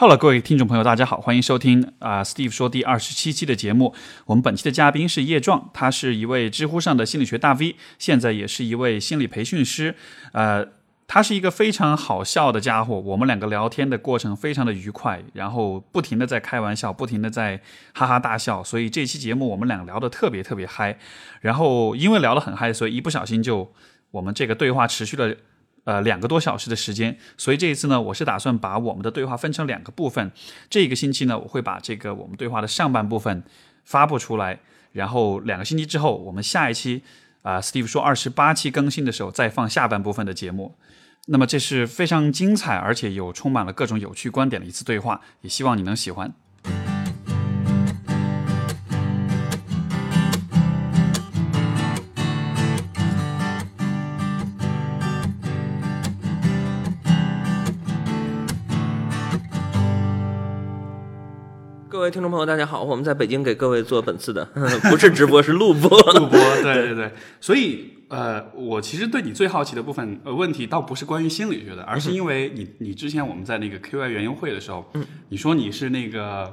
好了各位听众朋友，大家好，欢迎收听啊、Steve 说第二十七期的节目。我们本期的嘉宾是叶壮，他是一位知乎上的心理学大 V，现在也是一位心理培训师。呃，他是一个非常好笑的家伙，我们两个聊天的过程非常的愉快，然后不停的在开玩笑，不停的在哈哈大笑，所以这期节目我们俩聊得特别特别嗨。然后因为聊得很嗨，所以一不小心就我们这个对话持续了。呃，两个多小时的时间，所以这一次呢，我是打算把我们的对话分成两个部分。这一个星期呢，我会把这个我们对话的上半部分发布出来，然后两个星期之后，我们下一期啊、s t e v e 说二十八期更新的时候再放下半部分的节目。那么这是非常精彩，而且有充满了各种有趣观点的一次对话，也希望你能喜欢。位听众朋友，大家好，我们在北京给各位做本次的 不是直播，是录播。录播，对对对，所以呃，我其实对你最好奇的部分呃问题，倒不是关于心理学的，而是因为你你之前我们在那个 QI 园游会的时候，嗯，你说你是那个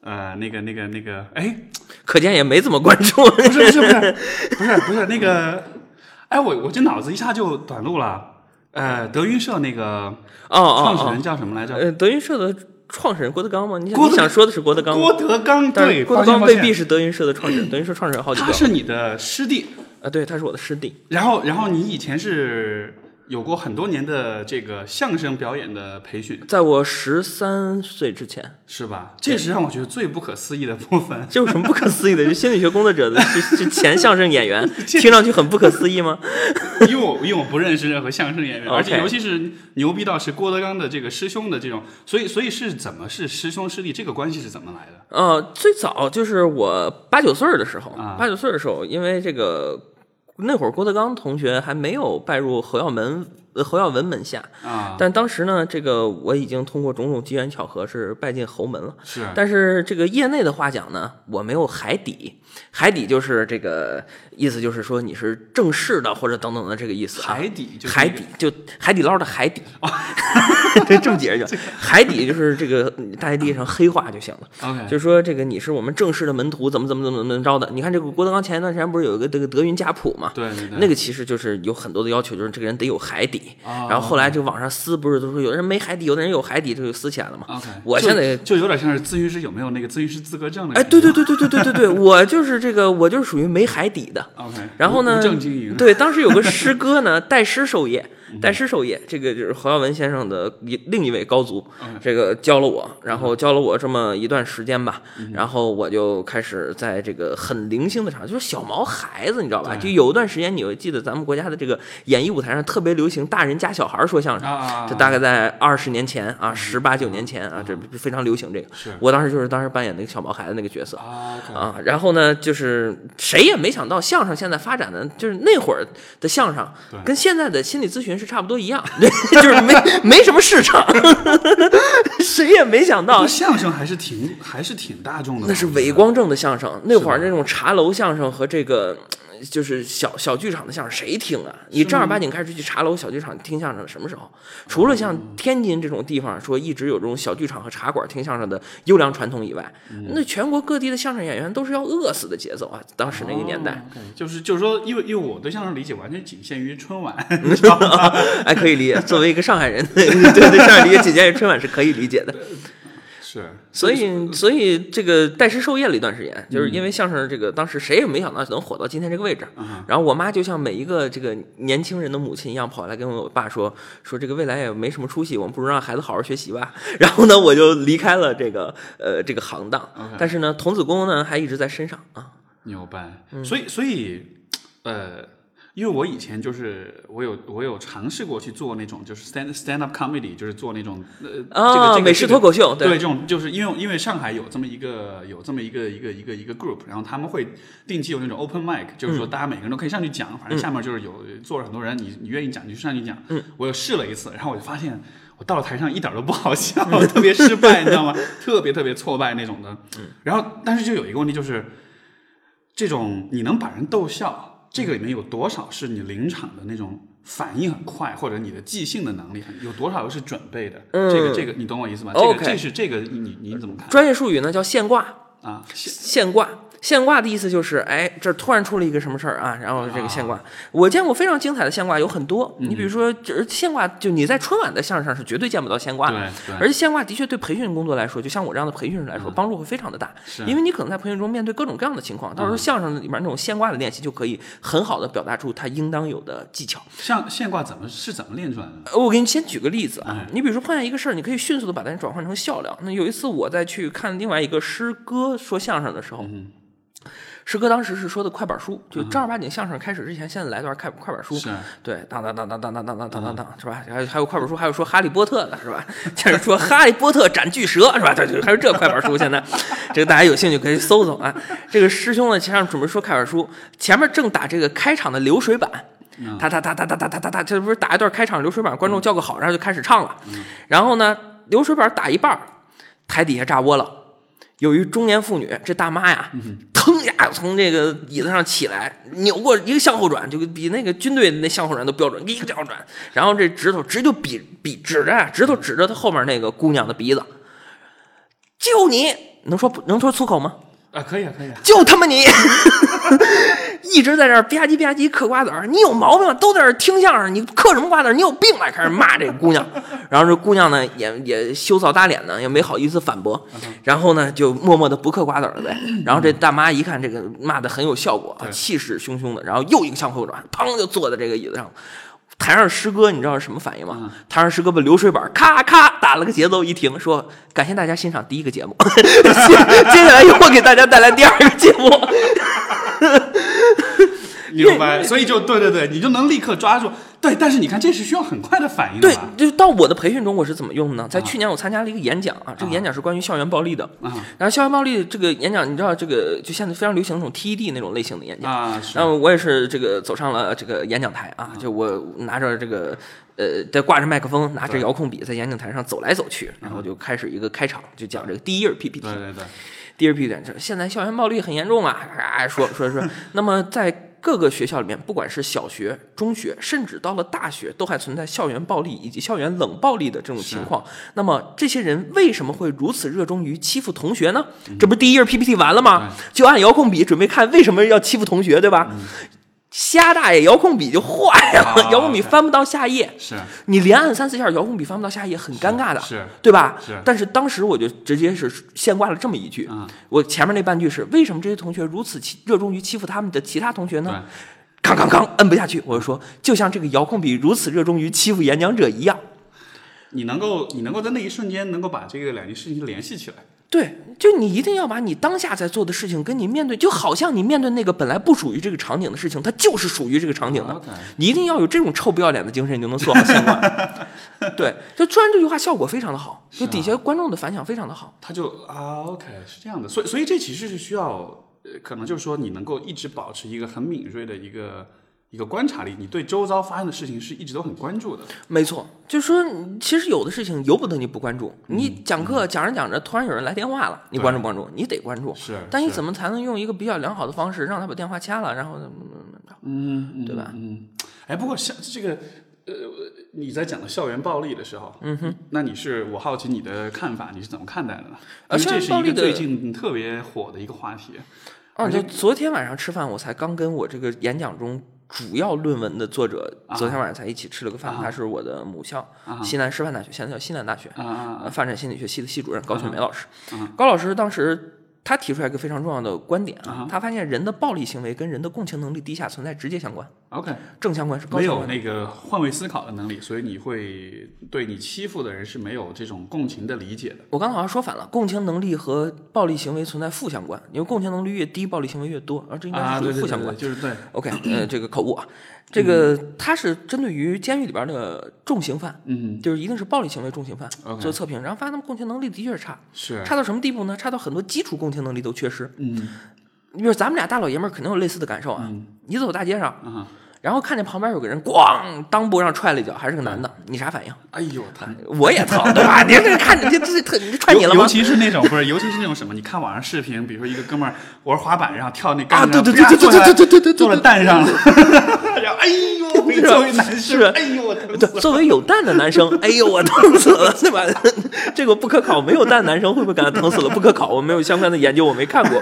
呃那个那个那个，哎，可见也没怎么关注。不是不是不是不是不是那个，哎，我我这脑子一下就短路了，呃，德云社那个哦哦哦创始人叫什么来着？呃，德云社的创始人郭德纲吗？你想你想说的是郭德纲吗？郭德纲，对，郭德纲未必是德云社的创始人，德云社创始人好几个他。是你的师弟，啊，对，他是我的师弟。然后然后你以前是有过很多年的这个相声表演的培训。在我十三岁之前，是吧？这是让我觉得最不可思议的部分。这有什么不可思议的？就心理学工作者的是是前相声演员，听上去很不可思议吗？因为我因为我不认识任何相声演员，而且尤其是牛逼到是郭德纲的这个师兄的这种，所以所以是怎么是师兄师弟这个关系是怎么来的？呃，最早就是我八九岁的时候啊，八九岁的时候，因为这个那会儿郭德纲同学还没有拜入侯耀门呃侯耀文门下，啊，但当时呢，这个我已经通过种种机缘巧合是拜进侯门了。是但是这个业内的话讲呢，我没有海底，海底就是这个意思，就是说你是正式的或者等等的这个意思啊。海底就海底就海底捞的海底，对，这么解释就海底就是这个大家理解成黑话就行了。OK，就是说这个你是我们正式的门徒，怎么怎么怎么怎么着的？你看这个郭德纲前一段时间不是有一个这个德云家谱嘛？对，那个其实就是有很多的要求，就是这个人得有海底。啊然后后来这个网上撕，不是都说有的人没海底，有的人有海底，这就撕起来了嘛。我现在就有点像是咨询师有没有那个咨询师资格证的哎，对对对对对对对对，我就是这个，我就是属于没海底的。，OK，然后呢对，当时有个师哥呢，代师授业，嗯。代师授业，这个就是侯耀文先生的一另一位高足，嗯。这个教了我，然后教了我这么一段时间吧，嗯。然后我就开始在这个很零星的场，就是小毛孩子，你知道吧？就有一段时间，你会记得咱们国家的这个演艺舞台上特别流行大人加小孩说相声。这大概在二十年前啊，十八九年前啊，这非常流行这个。是。我当时就是当时扮演那个小毛孩子那个角色，啊，然后呢，就是谁也没想到相声现在发展的，就是那会儿的相声跟现在的心理咨询是差不多一样，就是没没什么市场，谁也没想到。相声还是挺还是挺大众的，那是我觉得伪光正的相声，那会儿那种茶楼相声和这个就是小小剧场的相声，谁听啊？你正儿八经开始去茶楼、小剧场听相声，什么时候？除了像天津这种地方说一直有这种小剧场和茶馆听相声的优良传统以外，那全国各地的相声演员都是要饿死的节奏啊！当时那个年代。就是就是说，因为因为我对相声理解完全仅限于春晚？哎，可以理解。作为一个上海人，对对上海理解仅限于春晚是可以理解的。是，所以，所以这个代师授业了一段时间，就是因为相声这个当时谁也没想到能火到今天这个位置。嗯然后我妈就像每一个这个年轻人的母亲一样，跑来跟我爸说说这个未来也没什么出息，我们不如让孩子好好学习吧。然后呢，我就离开了这个呃这个行当。但是呢，童子功呢还一直在身上啊。牛掰。嗯所以所以呃，因为我以前就是我有我有尝试过去做那种就是 stand stand up comedy，就是做那种呃、这个啊，这个美式脱口秀，对这种就是因为因为上海有这么一个有这么一个一个一个一个 group，然后他们会定期有那种 open mic，就是嗯说大家每个人都可以上去讲，反正下面就是有坐着很多人，你你愿意讲你就上去讲。嗯，我又试了一次，然后我就发现我到了台上一点都不好笑，特别失败，你知道吗？特别特别挫败那种的。嗯然后但是就有一个问题就是，这种你能把人逗笑，这个里面有多少是你临场的那种反应很快，或者你的即兴的能力很有多少又是准备的？嗯这个这个你懂我意思吗？这个这是这个你你怎么看专业术语呢叫现挂，啊？现现挂。现挂的意思就是，哎，这突然出了一个什么事儿啊，然后这个现挂，我见过非常精彩的现挂有很多。你比如说，就是现挂，就你在春晚的相声上是绝对见不到现挂的。而且现挂的确对培训工作来说，就像我这样的培训师来说，帮助会非常的大，是。因为你可能在培训中面对各种各样的情况，到时候相声里面那种现挂的练习就可以很好的表达出他应当有的技巧。像现挂怎么是怎么练出来的我给你先举个例子啊哎，你比如说碰见一个事儿，你可以迅速的把它转换成笑料。那有一次我在去看另外一个师哥说相声的时候，嗯师哥当时是说的快板书，就正儿八经相声开始之前，先来段快快板书。是对，当当当当当当当当当当当，是吧？还有还有快板书，还有说哈利波特的是吧？接着说哈利波特斩巨蛇是吧？对对还有这快板书，现在 这个大家有兴趣可以搜搜啊。这个师兄呢，前上准备说快板书，前面正打这个开场的流水板。哒哒哒哒哒哒哒哒哒，这不是打一段开场流水板，观众叫个好，然后就开始唱了。然后呢，流水板打一半，台底下炸窝了。有一中年妇女，这大妈呀，噌呀从这个椅子上起来，扭过一个向后转，就比那个军队那向后转都标准，一个向后转，然后这指头直接就比比指着，指头指着他后面那个姑娘的鼻子，就你能说不能说粗口吗？啊，可以啊，可以啊。就他妈你，一直在这儿吧唧吧唧嗑瓜子儿，你有毛病吗？都在这儿听相声，你嗑什么瓜子儿？你有病吧？开始骂这个姑娘，然后这姑娘呢也也羞臊打脸呢，也没好意思反驳，然后呢就默默的不嗑瓜子儿了呗。然后这大妈一看这个骂的很有效果啊，气势汹汹的，然后又一个向后转，砰就坐在这个椅子上。台上师哥，你知道是什么反应吗？台上师哥把流水板咔咔打了个节奏，一停，说：“感谢大家欣赏第一个节目，接下来又会给大家带来第二个节目。”明白，所以就对对对，你就能立刻抓住。对，但是你看，这是需要很快的反应的对，就到我的培训中，我是怎么用的呢？在去年我参加了一个演讲啊，这个演讲是关于校园暴力的。啊然后校园暴力这个演讲，你知道这个就现在非常流行那种 TED 那种类型的演讲。啊，是然后我也是这个走上了这个演讲台啊，就我拿着这个呃，在挂着麦克风，拿着遥控笔在演讲台上走来走去，然后就开始一个开场，就讲这个第一页 PPT。对对对，第二 PPT 是现在校园暴力很严重啊，啊说说说。那么在各个学校里面，不管是小学、中学，甚至到了大学，都还存在校园暴力以及校园冷暴力的这种情况。那么这些人为什么会如此热衷于欺负同学呢？这不是第一页 PPT 完了吗？就按遥控笔准备看为什么要欺负同学，对吧？瞎大爷，遥控笔就坏了，啊 遥控笔翻不到下页。是你连按三四下，遥控笔翻不到下页，很尴尬的，是对吧？是但是当时我就直接是现挂了这么一句，嗯我前面那半句是为什么这些同学如此欺热衷于欺负他们的其他同学呢？康康康，摁不下去，我就说，就像这个遥控笔如此热衷于欺负演讲者一样。你能够你能够在那一瞬间能够把这个两件事情联系起来。对，就你一定要把你当下在做的事情跟你面对，就好像你面对那个本来不属于这个场景的事情，它就是属于这个场景的。你一定要有这种臭不要脸的精神，你就能做好相关。对，就突然这句话效果非常的好，就底下观众的反响非常的好。他就啊，OK，是这样的，所以所以这其实是需要，呃，可能就是说你能够一直保持一个很敏锐的一个一个观察力，你对周遭发生的事情是一直都很关注的。没错，就是说，其实有的事情由不得你不关注。你讲课讲着讲着，突然有人来电话了，你关注不关注？你得关注。是但你怎么才能用一个比较良好的方式让他把电话掐了，然后怎么怎么怎么着？嗯，嗯对吧？嗯，哎，不过像这个。呃，你在讲到校园暴力的时候，嗯哼，那你是我好奇你的看法，你是怎么看待的呢？啊因为这是一个最近特别火的一个话题。哦，就昨天晚上吃饭，我才刚跟我这个演讲中主要论文的作者，昨天晚上才一起吃了个饭。他是我的母校，西南师范大学，现在叫西南大学，发展心理学系的系主任高雪梅老师。高老师当时他提出来一个非常重要的观点啊，他发现人的暴力行为跟人的共情能力低下存在直接相关，，OK，正相关是高没。有那个换位思考的能力，所以你会对你欺负的人是没有这种共情的理解的。我刚刚好像说反了，共情能力和暴力行为存在负相关，因为共情能力越低，暴力行为越多，而这应该属于负相关。对就是对，OK，呃，这个口误啊，这个他是针对于监狱里边的重刑犯，嗯，就是一定是暴力行为重刑犯做测评，然后发现他们共情能力的确是差，是，差到什么地步呢？差到很多基础共情能力都缺失。嗯。你比如咱们俩大老爷们儿肯定有类似的感受啊，你走大街上，啊然后看见旁边有个人咣裆部上踹了一脚，还是个男的，你啥反应？哎呦，疼！我也疼，对吧？你这看着这这这这踹你了吗尤尤？其是那种不是，尤其是那种什么，你看网上视频，比如说一个哥们儿玩滑板，然后跳那杆啊子上，对对对对对对对对对对坐了蛋上了，然后哎呦，作为男是生，哎呦，我疼死。作为有蛋的男生，哎呦，我疼死了，对吧？这个不可考，没有蛋的男生会不会感到疼死了？不可考，我没有相关的研究，我没看过。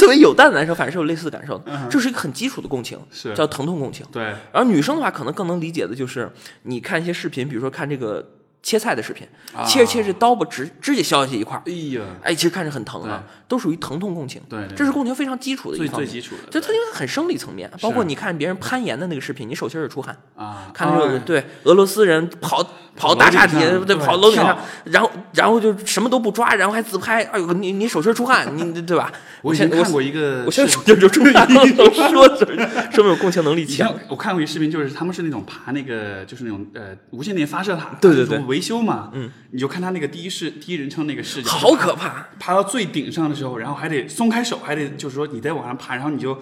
作为有蛋的男生，反正是有类似的感受的，这是一个很基础的共情，是。叫疼痛共情。对，然后女生的话，可能更能理解的就是，你看一些视频，比如说看这个切菜的视频，啊切着切着刀把指指甲削下去一块儿，哎呀，哎，其实看着很疼啊，都属于疼痛共情。对对这是共情非常基础的一最方面。最基础的，就它因为很生理层面，包括你看别人攀岩的那个视频，你手心儿也出汗，啊，看那种、哎对俄罗斯人跑跑大厦底下，对，跑楼顶上，然后然后就什么都不抓，然后还自拍，哎呦，你你手心儿出汗，你对吧？我以前看过一个，我现在手心就出汗了，说着说明我共情能力强。我看过一视频，就是他们是那种爬那个，就是那种呃无线电发射塔，对对对维修嘛，嗯，你就看他那个第一视第一人称那个视角，好可怕！爬到最顶上的时候，然后还得松开手，还得就是说你再往上爬，然后你就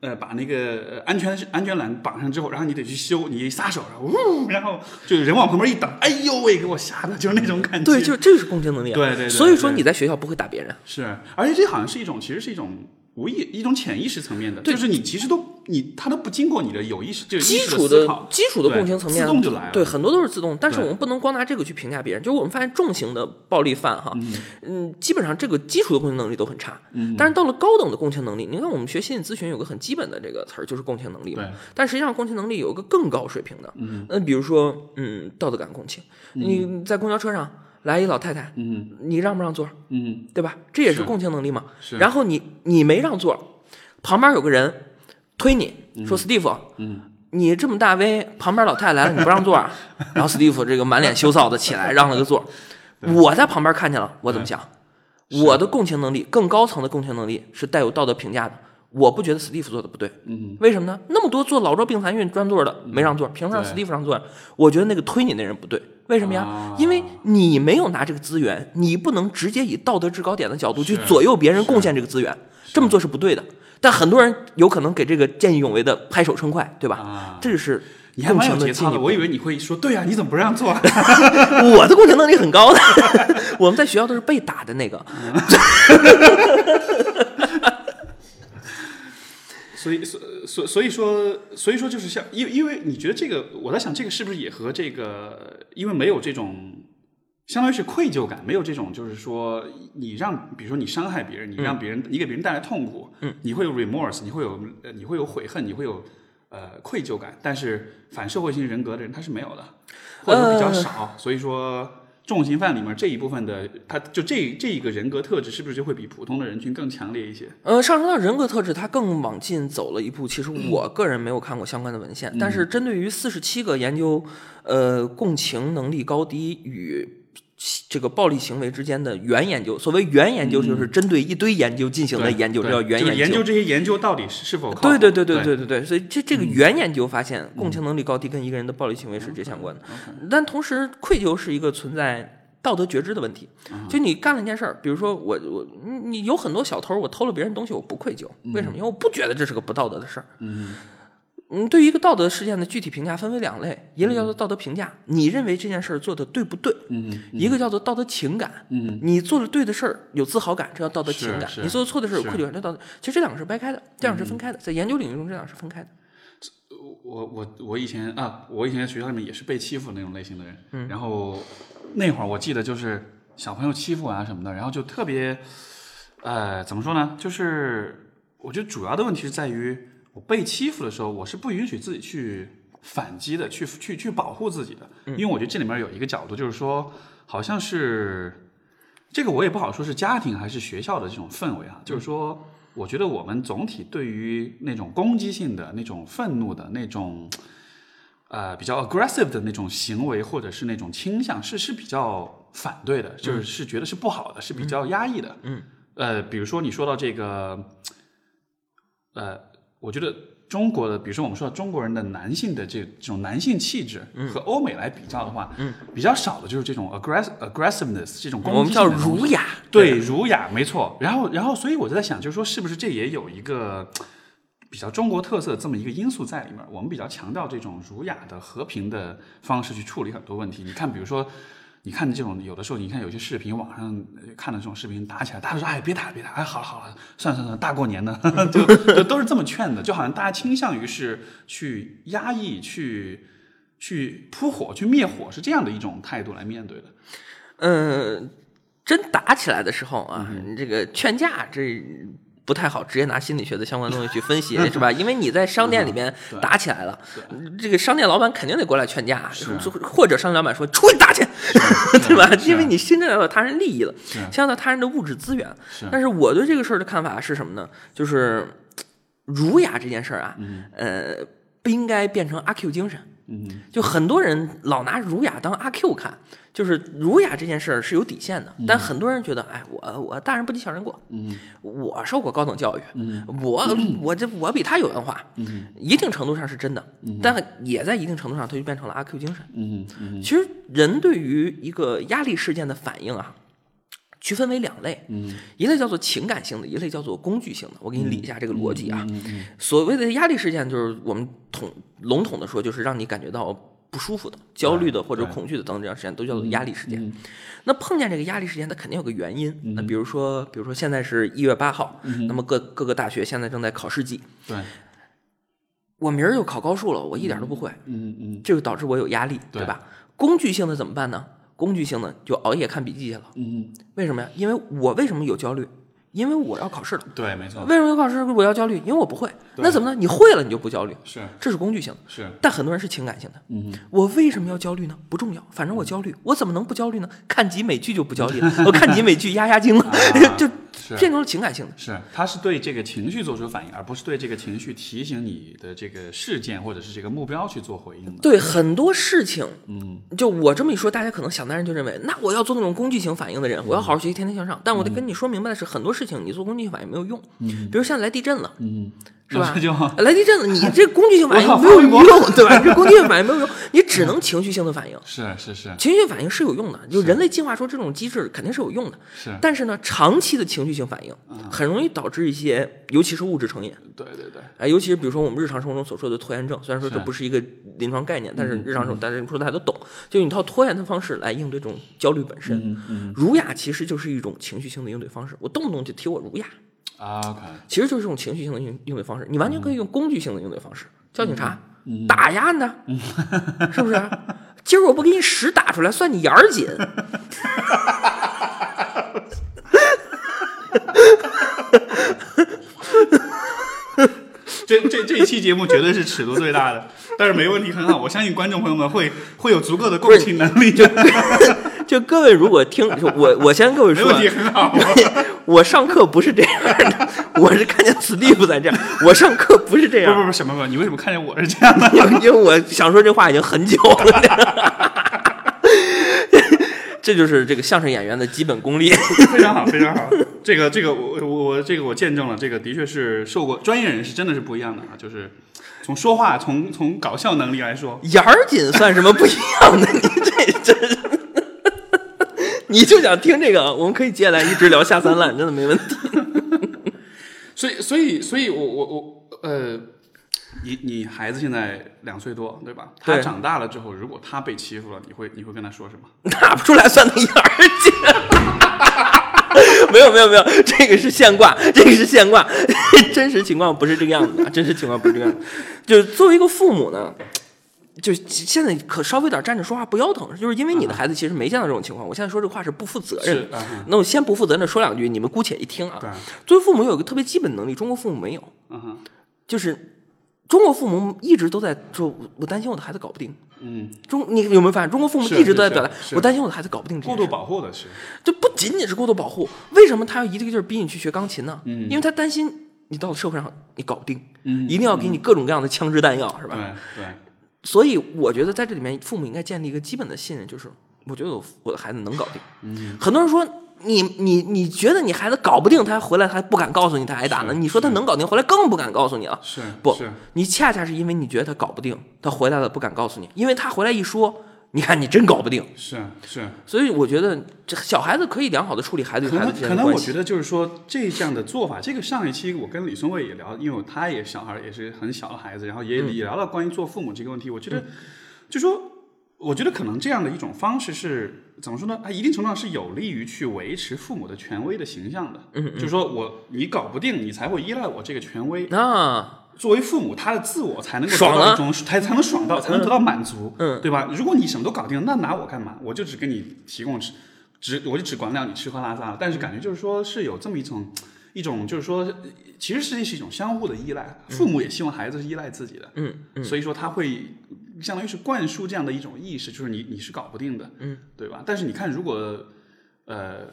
呃把那个呃安全安全栏绑上之后，然后你得去修，你一撒手，然后呜，然后就人往旁边一挡，哎呦喂，给我吓的，就是那种感觉。对，就这个是共情能力啊。对对对所以说你在学校不会打别人。是，而且这好像是一种，其实是一种无意一种潜意识层面的，就是你其实都你他都不经过你的有意识，就是基础的基础的共情层面，自动就来了。对，很多都是自动，但是我们不能光拿这个去评价别人。就是我们发现重型的暴力犯哈，嗯基本上这个基础的共情能力都很差。嗯但是到了高等的共情能力，你看我们学心理咨询有个很基本的这个词儿，就是共情能力嘛对。但实际上共情能力有一个更高水平的，嗯，那比如说嗯道德感共情，你在公交车上来一老太太，嗯你让不让座？嗯对吧？这也是是共情能力嘛。是然后你你没让座，旁边有个人推你说：“Steve，，嗯你这么大威，旁边老太太来了你不让座啊？然后 Steve 这个满脸羞臊的起来让了个座。我在旁边看见了，我怎么想？我的共情能力更高层的共情能力是带有道德评价的。我不觉得 Steve 做的不对，嗯为什么呢？那么多做老弱病残孕专座的没让座，凭什么让 Steve 让座呀？我觉得那个推你那人不对，为什么呀？啊因为你没有拿这个资源，你不能直接以道德制高点的角度去左右别人贡献这个资源，这么做是不对的。但很多人有可能给这个见义勇为的拍手称快，对吧？啊，这是你还蛮有共情的节操的，进步。我以为你会说对啊，你怎么不让座？我的共情能力很高的，我们在学校都是被打的那个。所以，所所所以说，所以说就是像，因为因为你觉得这个，我在想这个是不是也和这个，因为没有这种，相当于是愧疚感，没有这种就是说你让，比如说你伤害别人，你让别人，你给别人带来痛苦，嗯，你会有 remorse，你会有呃你会有悔恨，你会有呃愧疚感，但是反社会性人格的人他是没有的，或者比较少，所以说。重刑犯里面这一部分的，他就这这一个人格特质，是不是就会比普通的人群更强烈一些？呃，上升到人格特质，它更往近走了一步。其实我个人没有看过相关的文献，但是针对于四十七个研究，呃，共情能力高低与这个暴力行为之间的原研究，所谓原研究就是针对一堆研究进行的研究，这叫原就是研究。这些研究到底是是否对对对对对嗯对对对，所以这这个原研究发现，共情能力高低跟一个人的暴力行为是直接相关的。但同时，愧疚是一个存在道德觉知的问题。就你干了一件事儿，比如说我我你你有很多小偷，我偷了别人东西，我不愧疚，为什么？因为我不觉得这是个不道德的事儿。嗯嗯，对于一个道德事件的具体评价分为两类，一类叫做道德评价，你认为这件事儿做的对不对？嗯一个叫做道德情感，嗯你做的对的事儿有自豪感，这叫道德情感；你做的错的事儿有愧疚感，这道德。其实这两个是掰开的，这两个是分开的，在研究领域中这两个是分开的。我我我以前啊，我以前在学校里面也是被欺负的那种类型的人，然后那会儿我记得就是小朋友欺负我啊什么的，然后就特别，呃，怎么说呢？就是我觉得主要的问题是在于我被欺负的时候，我是不允许自己去反击的，去去去保护自己的，因为我觉得这里面有一个角度，就是说好像是这个我也不好说是家庭还是学校的这种氛围啊，就是说。我觉得我们总体对于那种攻击性的、那种愤怒的、那种呃比较 aggressive 的那种行为，或者是那种倾向，是是比较反对的，就是是觉得是不好的，是比较压抑的。嗯，呃，比如说你说到这个，呃，我觉得中国的，比如说我们说到中国人的男性的这这种男性气质，和欧美来比较的话，嗯，比较少的就是这种 aggress aggressiveness 这种攻我们叫击性的东西儒雅，对，儒雅没错。然后，然后，所以我就在想，就是说，是不是这也有一个比较中国特色这么一个因素在里面，我们比较强调这种儒雅的、和平的方式去处理很多问题。你看，比如说，你看这种有的时候，你看有些视频，网上呃看的这种视频打起来，大家说哎别打别打，哎好了好了，算了算了，大过年的，就就都是这么劝的，就好像大家倾向于是去压抑、去去扑火、去灭火，是这样的一种态度来面对的。嗯，真打起来的时候啊，嗯这个劝架这不太好，直接拿心理学的相关东西去分析，是吧？因为你在商店里面 打起来了，这个商店老板肯定得过来劝架，或者商店老板说出去打去，对吧？因为你侵占到他人利益了，是侵占到他人的物质资源。但是我对这个事儿的看法是什么呢？就是儒雅这件事儿啊，呃，不应该变成阿 Q 精神。嗯。就很多人老拿儒雅当阿 Q 看，就是儒雅这件事儿是有底线的，但很多人觉得，哎，我我大人不计小人过，嗯。我受过高等教育，嗯我。我这我比他有文化，嗯一定程度上是真的，但也在一定程度上，它就变成了阿 Q 精神。嗯嗯。其实人对于一个压力事件的反应啊，区分为两类，嗯一类叫做情感性的，一类叫做工具性的。我给你理一下这个逻辑啊。所谓的压力事件，就是我们统笼统的说，就是让你感觉到不舒服的、焦虑的或者恐惧的等等这样事件，都叫做压力事件。嗯那碰见这个压力事件，它肯定有个原因。那比如说，比如说现在是一月八号，那么各各个大学现在正在考试季，对，我明儿就考高数了，我一点都不会，嗯嗯这就导致我有压力，对对吧？工具性的怎么办呢？工具性的就熬夜看笔记去了。嗯，为什么呀？因为我为什么有焦虑？因为我要考试了。对，没错，为什么要考试？我要焦虑，因为我不会。那怎么呢？你会了，你就不焦虑，是这是工具性的。是，但很多人是情感性的。嗯我为什么要焦虑呢？不重要，反正我焦虑，我怎么能不焦虑呢？看几美剧就不焦虑了，我看几美剧压压惊了，啊 就是变成了情感性的。是，他是对这个情绪做出反应，而不是对这个情绪提醒你的这个事件或者是这个目标去做回应的。对很多事情，嗯就我这么一说，大家可能想当然就认为，那我要做那种工具型反应的人，我要好好学习，天天向上。但我得跟你说明白的是，很多事情你做工具性反应没有用。比如现在来地震了，嗯，是吧 来地震了，你这工具性反应没有用，对吧？这工具性反应没有用，你只能情绪性的反应。是是是情绪性反应是有用的，就人类进化出这种机制肯定是有用的。是，但是呢，长期的情绪性反应很容易导致一些，尤其是物质成瘾。对对对，哎，尤其是比如说我们日常生活中所说的拖延症，虽然说这不是一个临床概念，但是日常生活大家说大家都懂，就用一套拖延的方式来应对这种焦虑本身。儒雅其实就是一种情绪性的应对方式，我动不动就提我儒雅，啊，OK，其实就是这种情绪性的应应对方式。你完全可以用工具性的应对方式，叫警察、嗯打压呢，是不是？今儿我不给你屎打出来，算你眼儿紧。这这这一期节目绝对是尺度最大的，但是没问题，很好，我相信观众朋友们会会有足够的共情能力，就 各位如果听，我我先跟各位说啊，没问题，很好。我上课不是这样的，我是看见此地不在这样，我上课不是这样，不不不，什么不？你为什么看见我是这样的？因为我想说这话已经很久了。这就是这个相声演员的基本功力。非常好，非常好。这个这个我我我这个我见证了，这个的确是受过专业人士真的是不一样的啊，就是从说话从从搞笑能力来说，眼儿紧算什么不一样的？你这真是，你就想听这个？我们可以接下来一直聊下三滥，真的没问题。所以所以所以我我我呃，你你孩子现在两岁多对吧？他长大了之后，如果他被欺负了，你会你会跟他说什么？打不出来算他眼儿紧。没有没有没有，这个是现挂，这个是现挂，真实情况不是这个样子的，真实情况不是这个样子。就是作为一个父母呢，就现在可稍微有点站着说话不腰疼，就是因为你的孩子其实没见到这种情况。我现在说这话是不负责任那我先不负责任的说两句，你们姑且一听啊。对，作为父母有一个特别基本能力，中国父母没有，就是中国父母一直都在说，我我担心我的孩子搞不定。嗯，中你有没有发现，中国父母一直都在表达，我担心我的孩子搞不定这件事过度保护的是，这不仅仅是过度保护，为什么他要一个劲儿逼你去学钢琴呢？嗯因为他担心你到了社会上你搞不定，嗯一定要给你各种各样的枪支弹药，是吧？对对，所以我觉得在这里面，父母应该建立一个基本的信任，就是我觉得我我的孩子能搞定。嗯，很多人说你你你觉得你孩子搞不定，他回来他还不敢告诉你他挨打呢。你说他能搞定，回来更不敢告诉你了。是不是，你恰恰是因为你觉得他搞不定，他回来了不敢告诉你，因为他回来一说，你看你真搞不定。是是，所以我觉得这小孩子可以良好的处理孩子与可孩子能可能我之间的关系。觉得就是说这样的做法，这个上一期我跟李松蔚也聊，因为他也小孩也是很小的孩子，然后也、嗯也聊到关于做父母这个问题。我觉得就说。我觉得可能这样的一种方式是怎么说呢？它一定程度上是有利于去维持父母的权威的形象的。嗯，就是说我你搞不定，你才会依赖我这个权威。啊，作为父母，他的自我才能够得爽到一种，才才能爽到，才能得到满足，嗯，对吧？如果你什么都搞定，那拿我干嘛？我就只给你提供吃，只我就只管了你吃喝拉撒了。但是感觉就是说是有这么一种一种，就是说，其实实际是一种相互的依赖。父母也希望孩子是依赖自己的，嗯嗯，所以说他会相当于是灌输这样的一种意识，就是你你是搞不定的，嗯，对吧？但是你看，如果呃。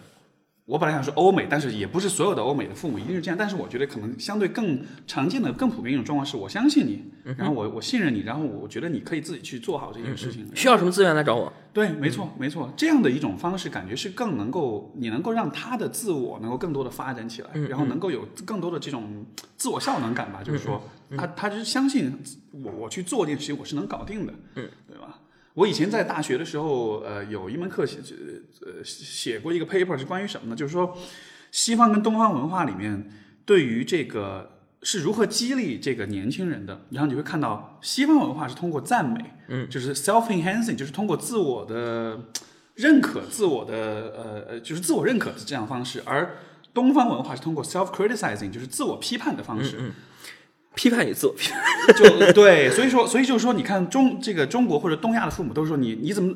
我本来想说欧美，但是也不是所有的欧美的父母一定是这样。但是我觉得可能相对更常见的、更普遍一种状况是，我相信你，然后我我信任你，然后我觉得你可以自己去做好这件事情。需要什么资源来找我？对，没错，没错，这样的一种方式，感觉是更能够，你能够让他的自我能够更多的发展起来，然后能够有更多的这种自我效能感吧。就是说，他他就是相信我，我去做这件事情，我是能搞定的，嗯，对吧？我以前在大学的时候，呃，有一门课写，呃，写过一个 paper 是关于什么呢？就是说，西方跟东方文化里面对于这个是如何激励这个年轻人的。然后你会看到，西方文化是通过赞美，嗯，就是 self enhancing，就是通过自我的认可、自我的呃呃，就是自我认可的这样方式，而东方文化是通过 self criticizing，就是自我批判的方式。批判与自我批判。就对，所以说，所以就是说，你看中这个中国或者东亚的父母都说你你怎么，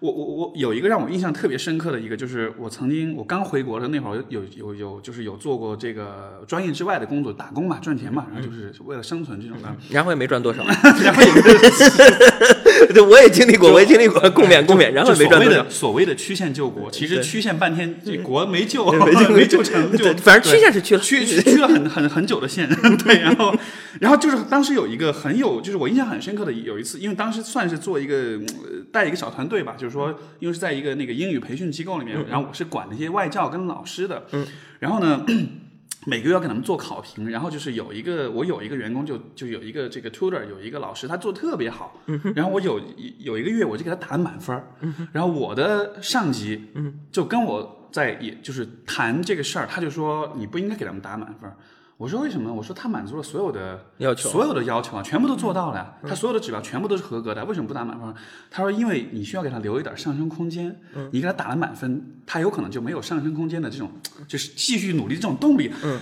我我我有一个让我印象特别深刻的一个，就是我曾经我刚回国的那会儿有有有就是有做过这个专业之外的工作，打工嘛，赚钱嘛，然后就是为了生存这种的，然后也没赚多少，然后也 对，我也经历过，我也经历过共勉共勉，然后所谓赚多少的。所谓的曲线救国，其实曲线半天这国没救，对 没救成，就反正曲线是去了，去 去去了很很很久的线，对，然后然后就是当时有一个很有，就是我印象很深刻的有一次，因为当时算是做一个呃带一个小团队吧，就是说因为是在一个那个英语培训机构里面，然后我是管那些外教跟老师的，嗯，然后呢。每个月要给他们做考评，然后就是有一个我有一个员工就就有一个这个 tutor 有一个老师，他做的特别好，然后我有有一个月我就给他打了满分儿，然后我的上级就跟我在也就是谈这个事儿，他就说你不应该给他们打满分儿。我说为什么？我说他满足了所有的要求所有的要求啊，全部都做到了呀，他所有的指标全部都是合格的，为什么不打满分？他说因为你需要给他留一点上升空间，你给他打了满分，他有可能就没有上升空间的这种，就是继续努力这种动力。嗯，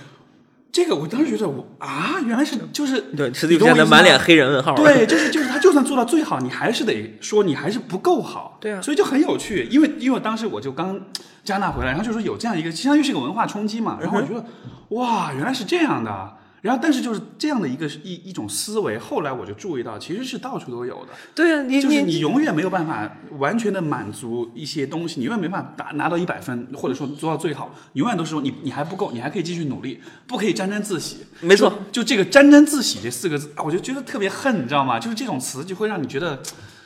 这个我当时觉得我啊，原来是就是对，实际你懂我意思吗现在满脸黑人问号。对，就是就是他就算做到最好，你还是得说你还是不够好。对啊所以就很有趣，因为因为当时我就刚加拿大回来，然后就说有这样一个，相当于是一个文化冲击嘛，然后我觉得、哇，原来是这样的。然后，但是就是这样的一个一一种思维，后来我就注意到，其实是到处都有的。对啊，你就是你永远没有办法完全的满足一些东西，你永远没办法达拿到一百分，或者说做到最好，永远都是说你你还不够，你还可以继续努力，不可以沾沾自喜。没错就，就这个沾沾自喜这四个字，啊我就觉得特别恨，你知道吗？就是这种词就会让你觉得，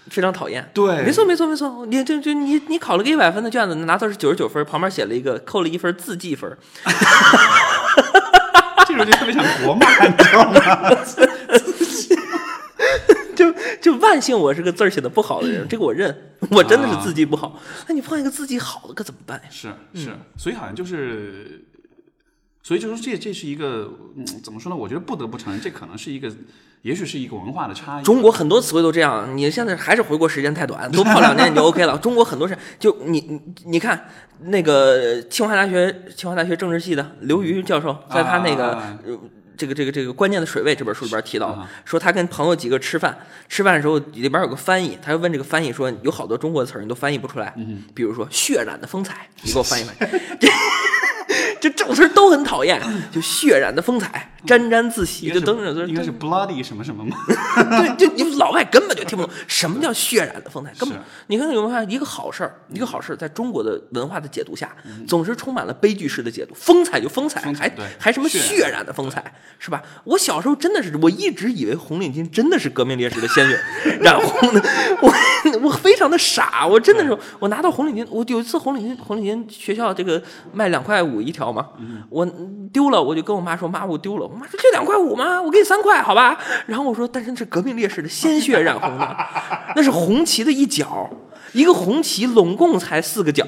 非常讨厌。对，没错，没错，没错。你就就你你考了个一百分的卷子，拿到是九十九分，旁边写了一个扣了一分自记分。就特别想国骂，你知道吗？就就万幸我是个字儿写的不好的人，这个我认，我真的是字迹不好。那你碰一个字迹好的可怎么办呀？是是，所以好像就是，所以就是这这是一个，嗯，怎么说呢？我觉得不得不承认，这可能是一个，也许是一个文化的差异。中国很多词汇都这样，你现在还是回国时间太短，多泡两年你就 OK 了。中国很多事，就你你你看那个清华大学清华大学政治系的刘瑜教授，在他那个、啊呃这个这个这个关键的水位这本书里边提到啊，说他跟朋友几个吃饭，吃饭的时候里边有个翻译，他就问这个翻译说，有好多中国的词儿你都翻译不出来，比如说血染的风采，你给我翻译翻译。这这种词都很讨厌，就血染的风采，沾沾自喜，就是等等这应该是 bloody 什么什么吗？对，就你老外根本就听不懂什么叫血染的风采，根本你看有没有发现一个好事儿，一个好事儿，在中国的文化的解读下，总是充满了悲剧式的解读。风采就风采，还还什么血染血染的风采，是吧？我小时候真的是，我一直以为红领巾真的是革命烈士的鲜血染红的，我我非常的傻，我真的是，我拿到红领巾，我有一次红领巾红领巾学校这个卖两块五一条嘛，我丢了，我就跟我妈说，妈我丢了，我妈说这两块五吗？我给你三块，好吧？然后我说，但是那是革命烈士的鲜血染红的，那是红旗的一角。一个红旗拢共才四个角。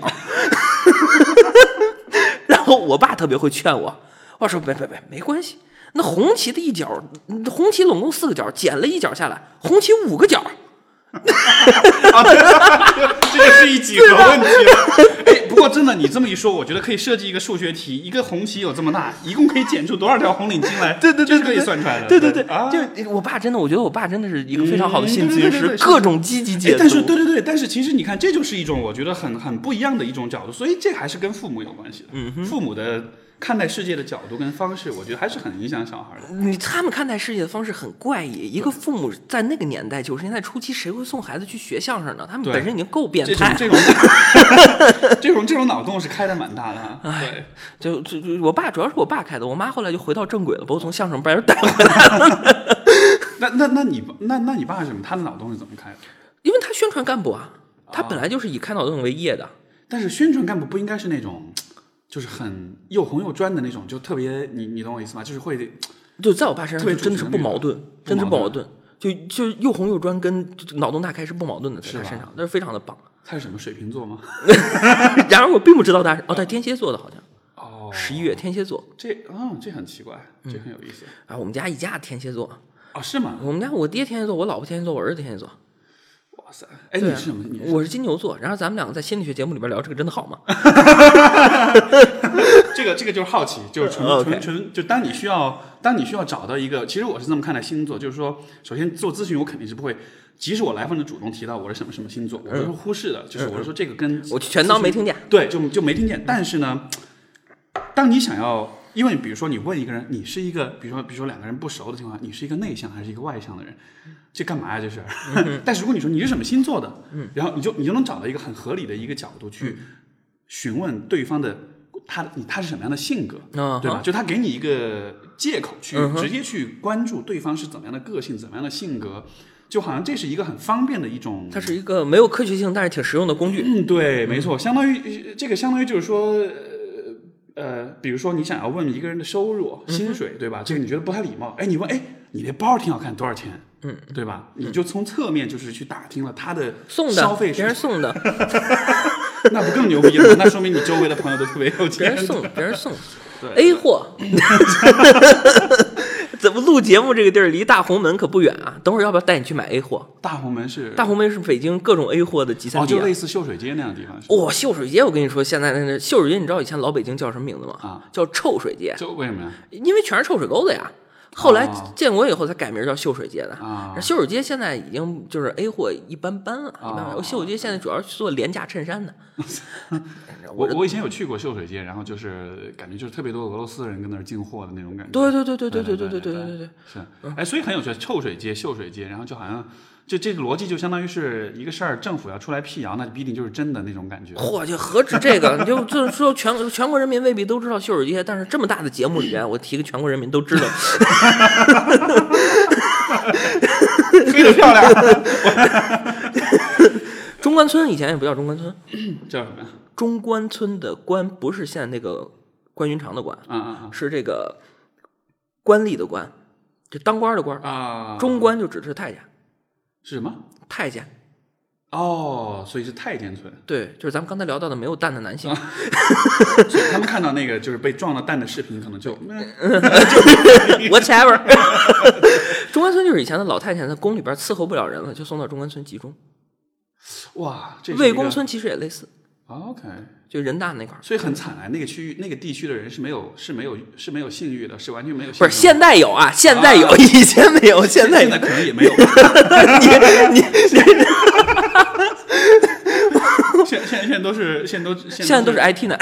然后我爸特别会劝我，我说别别别，没关系，那红旗的一角，红旗拢共四个角，剪了一角下来，红旗五个角。啊，这就是一几何问题了。哎，不过真的，你这么一说，我觉得可以设计一个数学题：一个红旗有这么大，一共可以剪出多少条红领巾来？对对对这是可以算出来的。对对对，啊，就我爸真的，我觉得我爸真的是一个非常好的心理咨询师各种积极解哎读。但是对对对，但是其实你看，这就是一种我觉得很很不一样的一种角度，所以这还是跟父母有关系的。嗯父母的看待世界的角度跟方式，我觉得还是很影响小孩的。你他们看待世界的方式很怪异。一个父母在那个年代，九十年代初期，谁会送孩子去学相声呢？他们本身已经够变这种态。这种这种 这种脑洞是开的蛮大的哈。对，就就就我爸主要是我爸开的，我妈后来就回到正轨了，把我从相声班儿带回来了。那那那你那那你爸是什么？他的脑洞是怎么开的？因为他宣传干部啊，他本来就是以开脑洞为业的。但是宣传干部不应该是那种，就是很又红又专的那种，就特别你你懂我意思吗？就是会就在我爸身上，特别就真的是不矛盾，真的是不矛矛盾。就就又红又专跟脑洞大开是不矛盾的，在他身上，那是非常的棒。他是什么水瓶座吗？然而我并不知道他是哦，他天蝎座的好像哦，十一月天蝎座这嗯这很奇怪，这很有意思。啊，我们家一家天蝎座，哦，是吗？我们家我爹天蝎座，我老婆天蝎座，我儿子天蝎座。哇塞！哎，你是什么？你是我是金牛座，然后咱们两个在心理学节目里边聊这个真的好吗？这个这个就是好奇，就是纯纯纯，就当你需要当你需要找到一个，其实我是这么看待星座，就是说，首先做咨询我肯定是不会，即使我来访者主动提到我是什么什么星座，我都是忽视的，就是我是说这个跟嗯我全当没听见。对，就就没听见。但是呢，当你想要，因为比如说你问一个人，你是一个，比如说比如说两个人不熟的情况下，你是一个内向还是一个外向的人，这干嘛呀？这是。但是如果你说你是什么星座的，然后你就你就能找到一个很合理的一个角度去询问对方的。他你他是什么样的性格，嗯对吧？就他给你一个借口去直接去关注对方是怎么样的个性，怎么样的性格，就好像这是一个很方便的一种它是一个没有科学性，但是挺实用的工具。嗯，对，没错，相当于这个相当于就是说，呃呃，比如说你想要问一个人的收入、薪水，对吧？这个你觉得不太礼貌，哎，你问，哎，你那包挺好看，多少钱？嗯，对吧？你就从侧面就是去打听了他的消费别人，送的，那不更牛逼了吗？那说明你周围的朋友都特别有钱别人。送的，别人送的对，A 货。怎么录节目这个地儿离大红门可不远啊？等会儿要不要带你去买 A 货？大红门是大红门是北京各种 A 货的集散哦，地、啊。就类似秀水街那样的地方。哇、秀水街，我跟你说，现在那个秀水街，你知道以前老北京叫什么名字吗？啊，叫臭水街，就为什么呀？因为全是臭水沟子呀。后来哦建国以后才改名叫秀水街的。啊秀水街现在已经就是 A 货一般般了，一般般。哦秀水街现在主要是做廉价衬衫的。我我以前有去过秀水街，然后就是感觉就是特别多俄罗斯人跟那儿进货的那种感觉。对对对对对对对对对对对对。是，哎，所以很有趣，臭水街、秀水街，然后就好像，就这个逻辑就相当于是一个事儿，政府要出来辟谣，那必定就是真的那种感觉。嚯，就何止这个？你就就是说全 全国人民未必都知道秀水街，但是这么大的节目里边，我提个全国人民都知道。飞得漂亮，中关村以前也不叫中关村，叫什么呀？中关村的关不是现在那个关云长的关，啊啊是这个官吏的官，就当官的官。啊啊！中官就只是太监，是什么？太监。哦，所以是太监村，对，就是咱们刚才聊到的没有蛋的男性，所以他们看到那个就是被撞了蛋的视频，可能就 嗯 whatever。中关村就是以前的老太监在宫里边伺候不了人了，就送到中关村集中。哇，魏公村其实也类似，OK，就人大那块儿。所以很惨啊，那个区域那个地区的人是没有是没有是没有性欲的，是完全没有性欲的。不是现在有啊，现在有，啊以前没有，现在有现在。可能也没有。你你 现现现在都是现在都现现在都是 IT 男，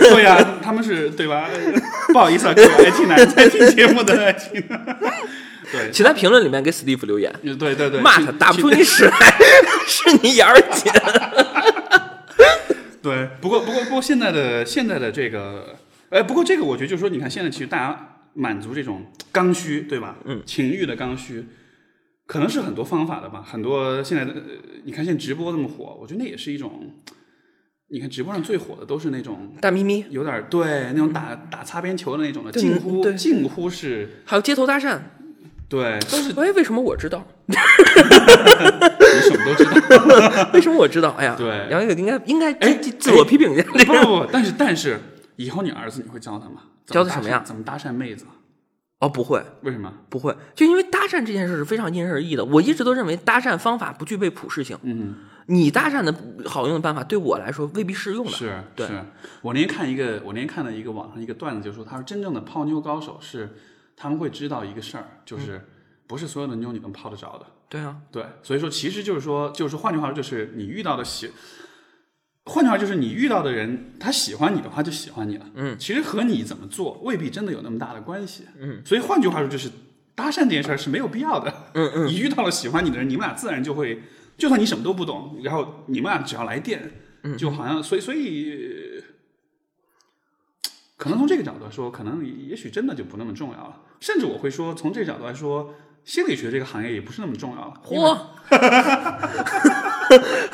对呀、他们是对吧？不好意思啊，各位 IT 男在听节目的 IT 男，对，请在评论里面给 Steve 留言，对对对，骂他打不出你屎来，是你眼儿紧。对，不过不过不过现在的现在的这个，哎，不过这个我觉得就是说，你看现在其实大家满足这种刚需，对吧？嗯，情欲的刚需，可能是很多方法的吧。很多现在的，呃你看现在直播这么火，我觉得那也是一种。你看直播上最火的都是那种大咪咪，有点儿对那种打打擦边球的那种的，近乎近乎是还有街头搭讪。对，都是哎，为什么我知道？你什么都知道。为什么我知道？哎呀，对杨哥应该应该哎自自我批评一下。不不不，但是但是，以后你儿子你会教他吗？教他什么呀怎么搭讪妹子？哦，不会，为什么？不会，就因为搭讪这件事是非常因人而异的。我一直都认为搭讪方法不具备普适性。嗯，你搭讪的好用的办法对我来说未必适用的。是对是。我那天看一个，我那天看了一个网上一个段子，就说他说真正的泡妞高手是他们会知道一个事儿，就是不是所有的妞你能泡得着的。对啊，对，所以说其实就是说，就是换句话说，就是你遇到的喜，换句话就是你遇到的人，他喜欢你的话就喜欢你了。嗯，其实和你怎么做未必真的有那么大的关系。嗯，所以换句话说，就是搭讪这件事儿是没有必要的。嗯嗯，你遇到了喜欢你的人，你们俩自然就会，就算你什么都不懂，然后你们俩只要来电，嗯就好像，所以所以。可能从这个角度来说，可能也许真的就不那么重要了。甚至我会说，从这个角度来说，心理学这个行业也不是那么重要了。嚯，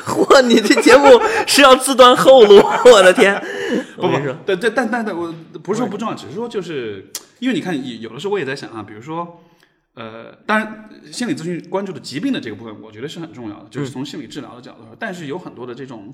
嚯！你这节目是要自断后路，我的天！不不我跟你说，，但但但但但我不是说不重要，只是说就是因为你看，有的时候我也在想啊，比如说，呃，当然心理咨询关注的疾病的这个部分，我觉得是很重要的，就是从心理治疗的角度说，但是有很多的这种。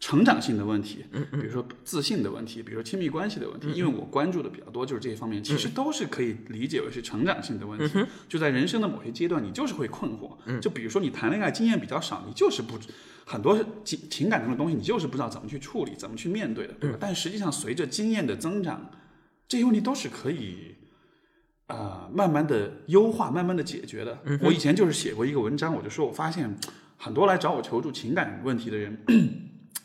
成长性的问题，比如说自信的问题，比如说亲密关系的问题，因为我关注的比较多，就是这些方面，其实都是可以理解为是成长性的问题。就在人生的某些阶段，你就是会困惑。就比如说你谈恋爱经验比较少，你就是不很多情情感中的东西，你就是不知道怎么去处理，怎么去面对的，对吧？但实际上随着经验的增长，这些问题都是可以。呃，慢慢的优化，慢慢的解决的。我以前就是写过一个文章，我就说我发现很多来找我求助情感问题的人，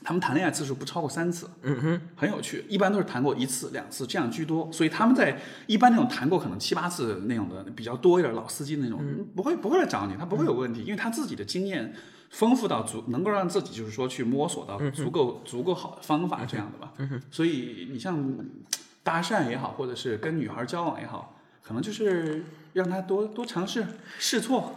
他们谈恋爱次数不超过三次，嗯哼，很有趣，一般都是谈过一次、两次这样居多，所以他们在一般那种谈过可能七八次那种的比较多一点老司机那种，不会不会来找你，他不会有问题，因为他自己的经验丰富到足，能够让自己就是说去摸索到足够、足够好的方法这样的吧。所以你像搭讪也好，或者是跟女孩交往也好，可能就是让他多多尝试试错。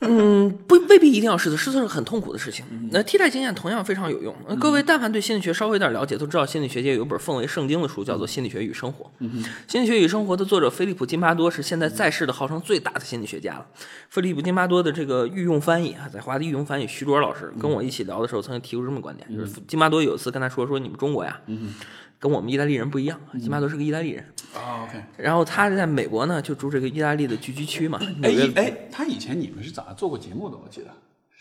嗯，不未必一定要试错，试错是很痛苦的事情。那替代经验同样非常有用。呃各位但凡对心理学稍微有点了解，都知道心理学界有一本奉为圣经的书，叫做《心理学与生活》。心理学与生活》的作者菲利普·金巴多是现在在世的号称最大的心理学家了。菲利普·金巴多的这个御用翻译啊，在华的御用翻译徐卓老师跟我一起聊的时候，曾经提出这么观点，就是金巴多有一次跟他说说你们中国呀，跟我们意大利人不一样，金巴多是个意大利人。啊，OK。然后他在美国呢，就住这个意大利的聚居区嘛。哎哎，他以前你们是咋做过节目的，我记得。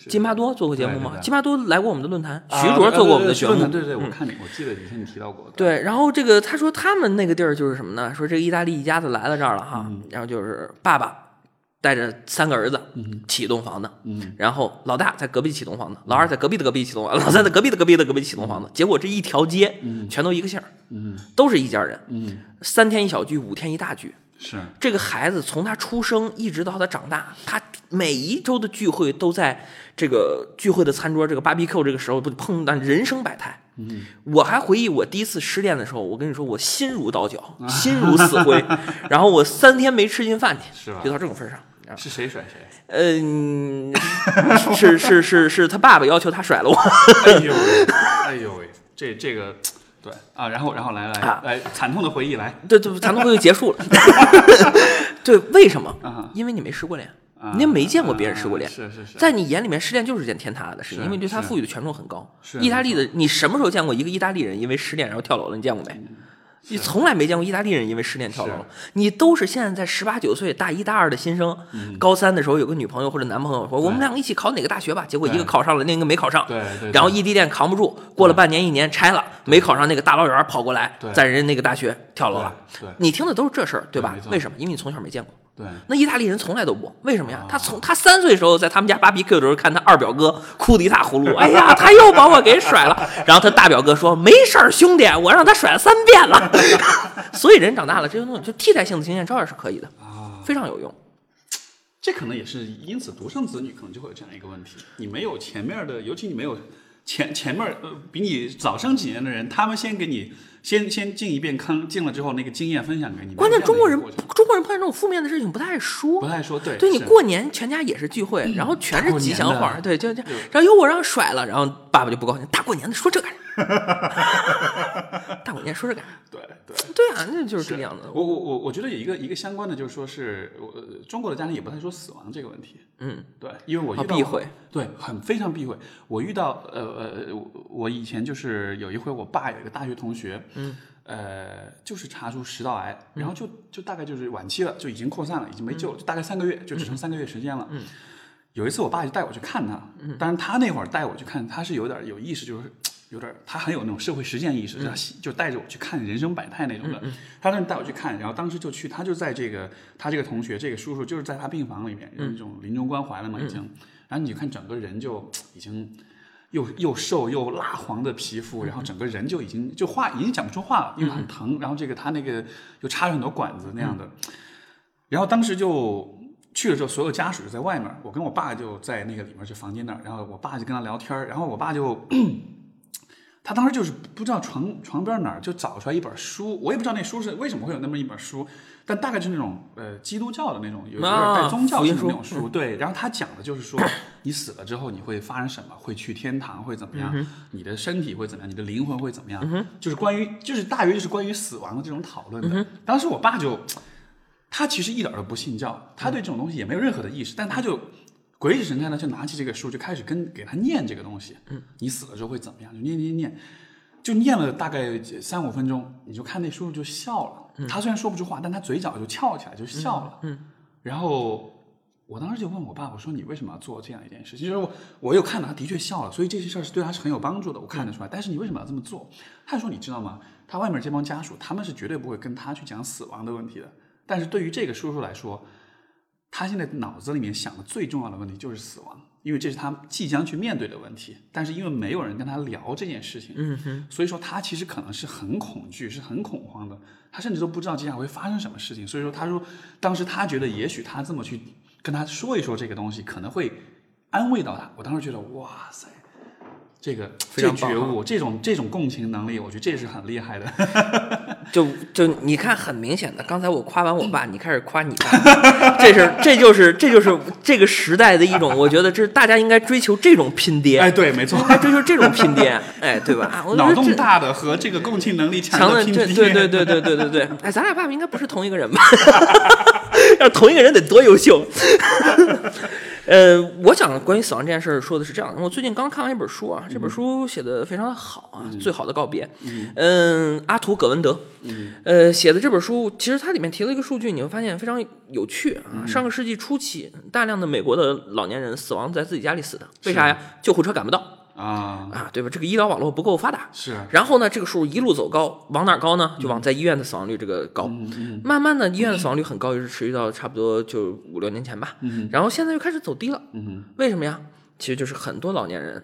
是金巴多做过节目吗？金巴多来过我们的论坛，啊徐卓做过我们的节目。对对对，对对我看你，我记得以前你提到过的。对，然后这个他说他们那个地儿就是什么呢？说这个意大利一家子来了这儿了哈，嗯然后就是爸爸带着三个儿子起一栋房子，嗯然后老大在隔壁起栋房子，老二在隔壁的隔壁起栋房子，老三在隔壁的隔壁的隔壁起栋房子，结果这一条街全都一个姓儿，嗯都是一家人，嗯，三天一小聚，五天一大聚。是这个孩子从他出生一直到他长大，他每一周的聚会都在这个聚会的餐桌，这个 barbecue 这个时候不碰到人生百态。嗯，我还回忆我第一次失恋的时候，我跟你说，我心如刀绞，心如死灰，然后我三天没吃进饭去，是吧就到这种份儿是谁甩谁？嗯，是是是是他爸爸要求他甩了我。哎呦喂，哎呦喂，这这个对啊，然后然后来来啊来，惨痛的回忆来对对，惨痛回忆结束了。对，为什么？啊因为你没失过恋，啊，你也没见过别人失过恋啊。是是是，在你眼里面，失恋就是件天塌的事情，因为对他赋予的权重很高。是意大利的，你什么时候见过一个意大利人因为失恋然后跳楼了？你见过没？你从来没见过意大利人因为失恋跳楼。你都是现在在十八九岁、大一大二的新生，高三的时候有个女朋友或者男朋友，说我们两个一起考哪个大学吧，结果一个考上了，另一个没考上。对对，然后异地恋扛不住，过了半年一年拆了，没考上那个大老远跑过来，在人家那个大学跳楼了。对对。你听的都是这事儿，对吧？为什么？因为你从小没见过。对那意大利人从来都不，为什么呀？他从他三岁的时候，在他们家 barbecue 的时候，看他二表哥哭得一塌糊涂，哎呀，他又把我给甩了。然后他大表哥说：“没事儿，兄弟，我让他甩了三遍了。”所以人长大了，这些东西就替代性的经验照样是可以的，啊，非常有用。这可能也是因此独生子女可能就会有这样一个问题，你没有前面的，尤其你没有前前面呃比你早生几年的人，他们先给你先先进一遍坑，进了之后那个经验分享给你。关键中国人中国人碰见这种负面的事情不太爱说不。太说对，对你过年全家也是聚会，然后全是吉祥话，对，就就然后又我让甩了，然后爸爸就不高兴，大过年的说这干啥？大过年说这干啥？对对对啊，那就是这个样子。我我我我觉得有一个一个相关的，就是说是我中国的家庭也不太说死亡这个问题。嗯，对，因为我遇到避讳，对，很非常避讳。我遇到呃呃，我我以前就是有一回，我爸有一个大学同学，嗯，呃，就是查出食道癌，然后就就大概就是晚期了，就已经扩散了，已经没救了，就大概三个月，就只剩三个月时间了。嗯，有一次我爸就带我去看他，嗯，当然他那会儿带我去看，他是有点有意识，就是。有点，他很有那种社会实践意识，他就带着我去看人生百态那种的。他当时带我去看，然后当时就去，他就在这个他这个同学这个叔叔就是在他病房里面，有那种临终关怀了嘛已经。然后你就看整个人就已经又又瘦又蜡黄的皮肤，然后整个人就已经就话已经讲不出话了，因为很疼。然后这个他那个又插着很多管子那样的。然后当时就去了之后，所有家属就在外面，我跟我爸就在那个里面就房间那儿，然后我爸就跟他聊天然后我爸就。他当时就是不知道床床边哪儿就找出来一本书，我也不知道那书是为什么会有那么一本书，但大概就是那种呃基督教的那种有有点带宗教性的那种书，对。然后他讲的就是说，你死了之后你会发生什么？会去天堂？会怎么样？你的身体会怎么样？你的灵魂会怎么样？就是关于就是大约就是关于死亡的这种讨论的。当时我爸就他其实一点都不信教，他对这种东西也没有任何的意识，但他就。鬼使神差的就拿起这个书就开始跟给他念这个东西，嗯，你死了之后会怎么样？就念念念，就念了大概三五分钟，你就看那叔叔就笑了。他虽然说不出话，但他嘴角就翘起来就笑了。嗯，然后我当时就问我爸，我说你为什么要做这样一件事？其实我我有看到他的确笑了，所以这些事儿是对他是很有帮助的，我看得出来。但是你为什么要这么做？他说你知道吗？他外面这帮家属他们是绝对不会跟他去讲死亡的问题的，但是对于这个叔叔来说。他现在脑子里面想的最重要的问题就是死亡，因为这是他即将去面对的问题。但是因为没有人跟他聊这件事情，嗯哼，所以说他其实可能是很恐惧，是很恐慌的。他甚至都不知道接下来会发生什么事情。所以说，他说当时他觉得也许他这么去跟他说一说这个东西，可能会安慰到他。我当时觉得，哇塞！这个非常觉悟，这种这种共情能力，我觉得这是很厉害的。就就你看，很明显的，刚才我夸完我爸，你开始夸你爸，这是这就是这就是这个时代的一种，我觉得这是大家应该追求这种拼爹。哎，对，没错，应该追求这种拼爹，哎，对吧？脑洞大的和这个共情能力强的拼爹，对对对对对对对。哎，咱俩爸爸应该不是同一个人吧？要同一个人得多优秀。呃，我讲关于死亡这件事儿说的是这样的。我最近刚看完一本书啊，这本书写的非常的好啊，《最好的告别》。嗯，阿图·葛文德，呃，写的这本书，其实它里面提了一个数据，你会发现非常有趣啊。上个世纪初期，大量的美国的老年人死亡在自己家里死的，为啥呀？救护车赶不到。啊啊，对吧？这个医疗网络不够发达，是。然后呢，这个数一路走高，往哪高呢？就往在医院的死亡率这个高。慢慢的，医院的死亡率很高，一直持续到差不多就五六年前吧。然后现在又开始走低了。为什么呀？其实就是很多老年人。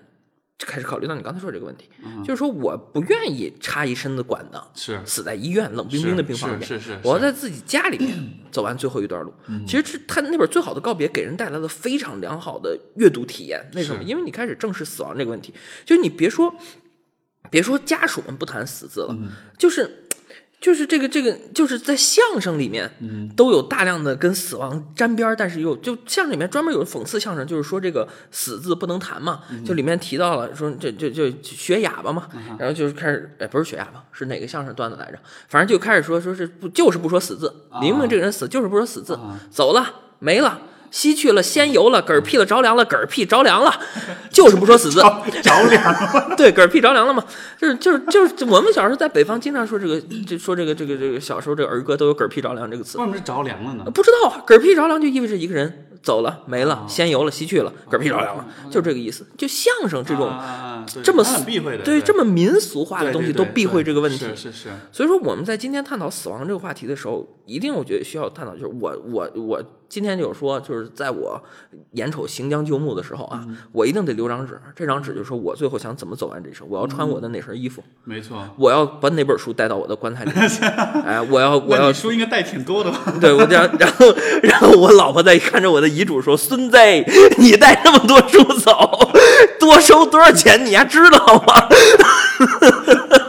就开始考虑到你刚才说这个问题，就是说我不愿意插一身子管子，是死在医院冷冰冰的病房里面，是是，我要在自己家里面走完最后一段路。其实这他那本《最好的告别》给人带来了非常良好的阅读体验。为什么？因为你开始正视死亡这个问题。就你别说，别说家属们不谈死字了，就是。就是这个这个，就是在相声里面，都有大量的跟死亡沾边但是又就相声里面专门有讽刺相声，就是说这个死字不能谈嘛，就里面提到了说这这就学哑巴嘛，然后就是开始哎不是学哑巴，是哪个相声段子来着？反正就开始说说是不就是不说死字，明明这个人死就是不说死字，走了没了。吸去了，仙油了，嗝屁了，着凉了，嗝屁着凉了，就是不说死字，着凉了，对，嗝屁着凉了嘛，就是就是就是我们小时候在北方经常说这个，就说这个这个这个小时候这个儿歌都有嗝屁着凉这个词，为什么是着凉了呢？不知道，嗝屁着凉就意味着一个人。走了，没了，仙游了，西去了，嗝屁着凉了，就这个意思。就相声这种这么对这么民俗化的东西都避讳这个问题，是是是。所以说我们在今天探讨死亡这个话题的时候，一定我觉得需要探讨，就是我我我今天就是说，就是在我眼瞅行将就木的时候啊，我一定得留张纸，这张纸就说我最后想怎么走完这一生，我要穿我的哪身衣服，没错，我要把哪本书带到我的棺材里，哎，我要我要书应该带挺多的吧？对，我这样，然后然后我老婆在看着我的。遗嘱说：“孙子，你带那么多书走，多收多少钱？你还知道吗？”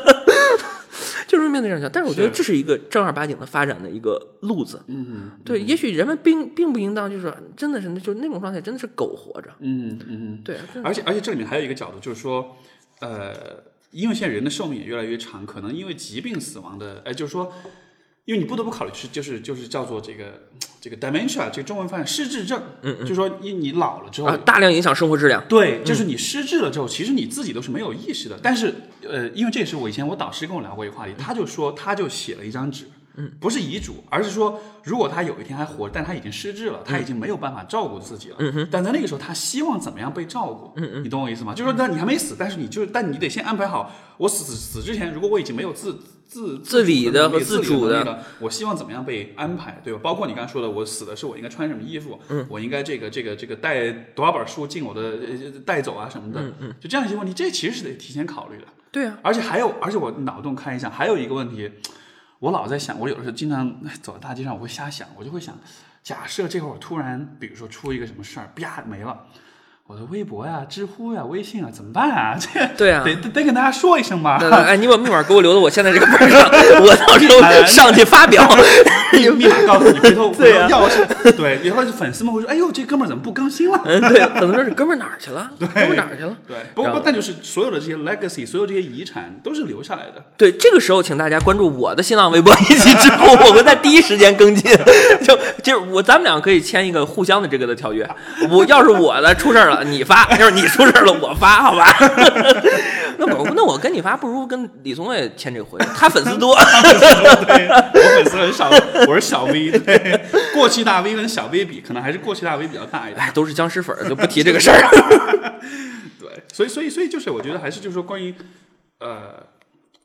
就是面对这样但是我觉得这是一个正儿八经的发展的一个路子。嗯，对，也许人们并并不应当就是真的是就那种状态，真的是苟活着。嗯嗯，对。而且而且这里面还有一个角度，就是说，呃。因为现在人的寿命也越来越长，可能因为疾病死亡的，哎，就是说，因为你不得不考虑是就是就是叫做这个这个 dementia 这个中文翻译失智症，嗯嗯就是说你你老了之后啊，大量影响生活质量。对，就是你失智了之后，其实你自己都是没有意识的。但是，呃，因为这也是我以前我导师跟我聊过一个话题，他就说，他就写了一张纸，嗯，不是遗嘱，而是说，如果他有一天还活着，但他已经失智了，他已经没有办法照顾自己了，嗯哼，但在那个时候，他希望怎么样被照顾？嗯嗯，你懂我意思吗？就是说，那你还没死，但是你就是，但你得先安排好，我死死之前，如果我已经没有自自自理的和自自主的了，我希望怎么样被安排，对吧？包括你刚才说的，我死的是我应该穿什么衣服，嗯，我应该这个这个这个带多少本书进我的呃带走啊什么的，嗯嗯，就这样一些问题，这其实是得提前考虑的。对啊，而且还有，而且我脑洞开一下，还有一个问题，我老在想，我有的时候经常走在大街上，我会瞎想，我就会想，假设这会儿突然，比如说出一个什么事儿，啪没了。我的微博呀、知乎呀、微信啊，怎么办啊？这对啊得得得跟大家说一声吧。对对哎，你把密码给我留到我现在这个本儿上，我到时候上去发表。密密码告诉你，回头 对要是对，以后粉丝们会说，哎呦，这哥们儿怎么不更新了？嗯，对，可能说是哥们儿哪儿去了？哥们儿哪儿去了？对，不过不但就是所有的这些 legacy，所有这些遗产都是留下来的。对，这个时候请大家关注我的新浪微博以及知乎，我会在第一时间更新。就就是我，咱们俩可以签一个互相的这个的条约。我要是我的出事儿了，你发；要是你出事了，我发，好吧？那我那我跟你发，不如跟李松蔚签这个合约，他粉丝多。对，我粉丝很少，我是小 V，对，过去大 V 跟小 V 比，可能还是过去大 V 比较大一点。哎，都是僵尸粉，就不提这个事儿。对，所以所以所以就是我觉得还是就是说关于呃。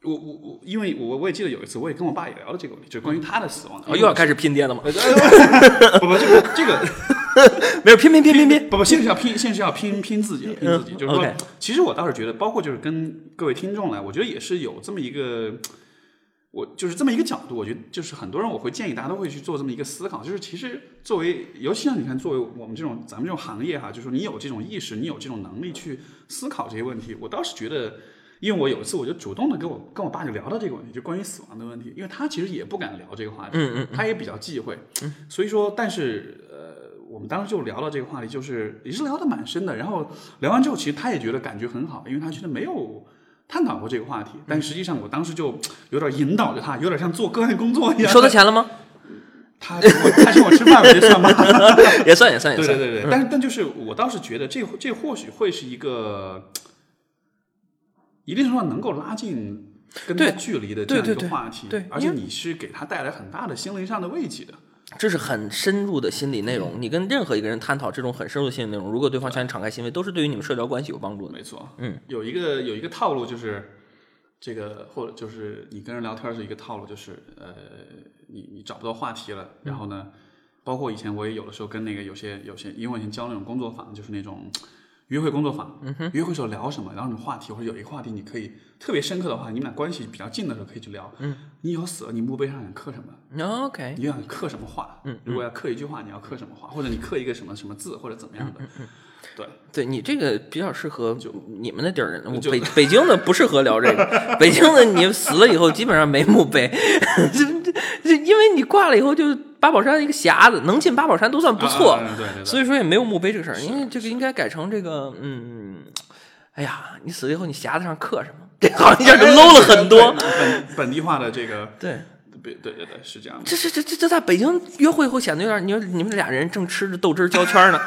我我我，因为我我也记得有一次，我也跟我爸也聊了这个问题，就是关于他的死亡。哦，又要开始拼爹了吗？不 不，这个这个 没有，拼拼拼拼拼。不不，现在是要拼，现在是要拼拼自己，拼自己。嗯就是说其实我倒是觉得，包括就是跟各位听众来，我觉得也是有这么一个，我就是这么一个角度。我觉得就是很多人，我会建议大家都会去做这么一个思考，就是其实作为，尤其像你看，作为我们这种咱们这种行业哈，就是说你有这种意识，你有这种能力去思考这些问题，我倒是觉得。因为我有一次我就主动的跟我跟我爸就聊到这个问题，就关于死亡的问题，因为他其实也不敢聊这个话题，嗯嗯他也比较忌讳，所以说，但是呃，我们当时就聊到这个话题，就是也是聊的蛮深的。然后聊完之后，其实他也觉得感觉很好，因为他觉得没有探讨过这个话题。但实际上，我当时就有点引导着他，有点像做个案工作一样。你收他钱了吗？他请我他请我吃饭，我就算吗？也算也算也算。对对对对，但是但就是我倒是觉得这这或许会是一个一定程度上能够拉近跟他对距离的这样一个话题，对而且你是给他带来很大的心灵上的慰藉的。这是很深入的心理内嗯容。你跟任何一个人探讨这种很深入的心理内容，如果对方向你敞开心扉，都是对于你们社交关系有帮助的。没错，嗯，有一个有一个套路就是，这个或者就是你跟人聊天是一个套路，就是呃，你你找不到话题了，然后呢，包括以前我也有的时候跟那个有些有些，因为我以前教那种工作坊，就是那种约会工作坊，嗯、约会时候聊什么，然后什么话题，或者有一个话题你可以特别深刻的话，你们俩关系比较近的时候可以去聊。嗯，你以后死了，你墓碑上想刻什么？OK，你想刻什么话？嗯，如果要刻一句话，你要刻什么话？或者你刻一个什么什么字，或者怎么样的？对。对你这个比较适合你们那地儿人，北北京的不适合聊这个。北京的你死了以后基本上没墓碑，这这这因为你挂了以后就八宝山一个匣子，能进八宝山都算不错，啊啊啊对对对所以说也没有墓碑这个事儿。因为这个应该改成这个，嗯，哎呀，你死了以后你匣子上刻什么？这好像一下就 low 了很多。本本地化的这个，对。对对对对，是这样的。这这这这这在北京约会会显得有点，你说你们俩人正吃着豆汁儿焦圈儿呢，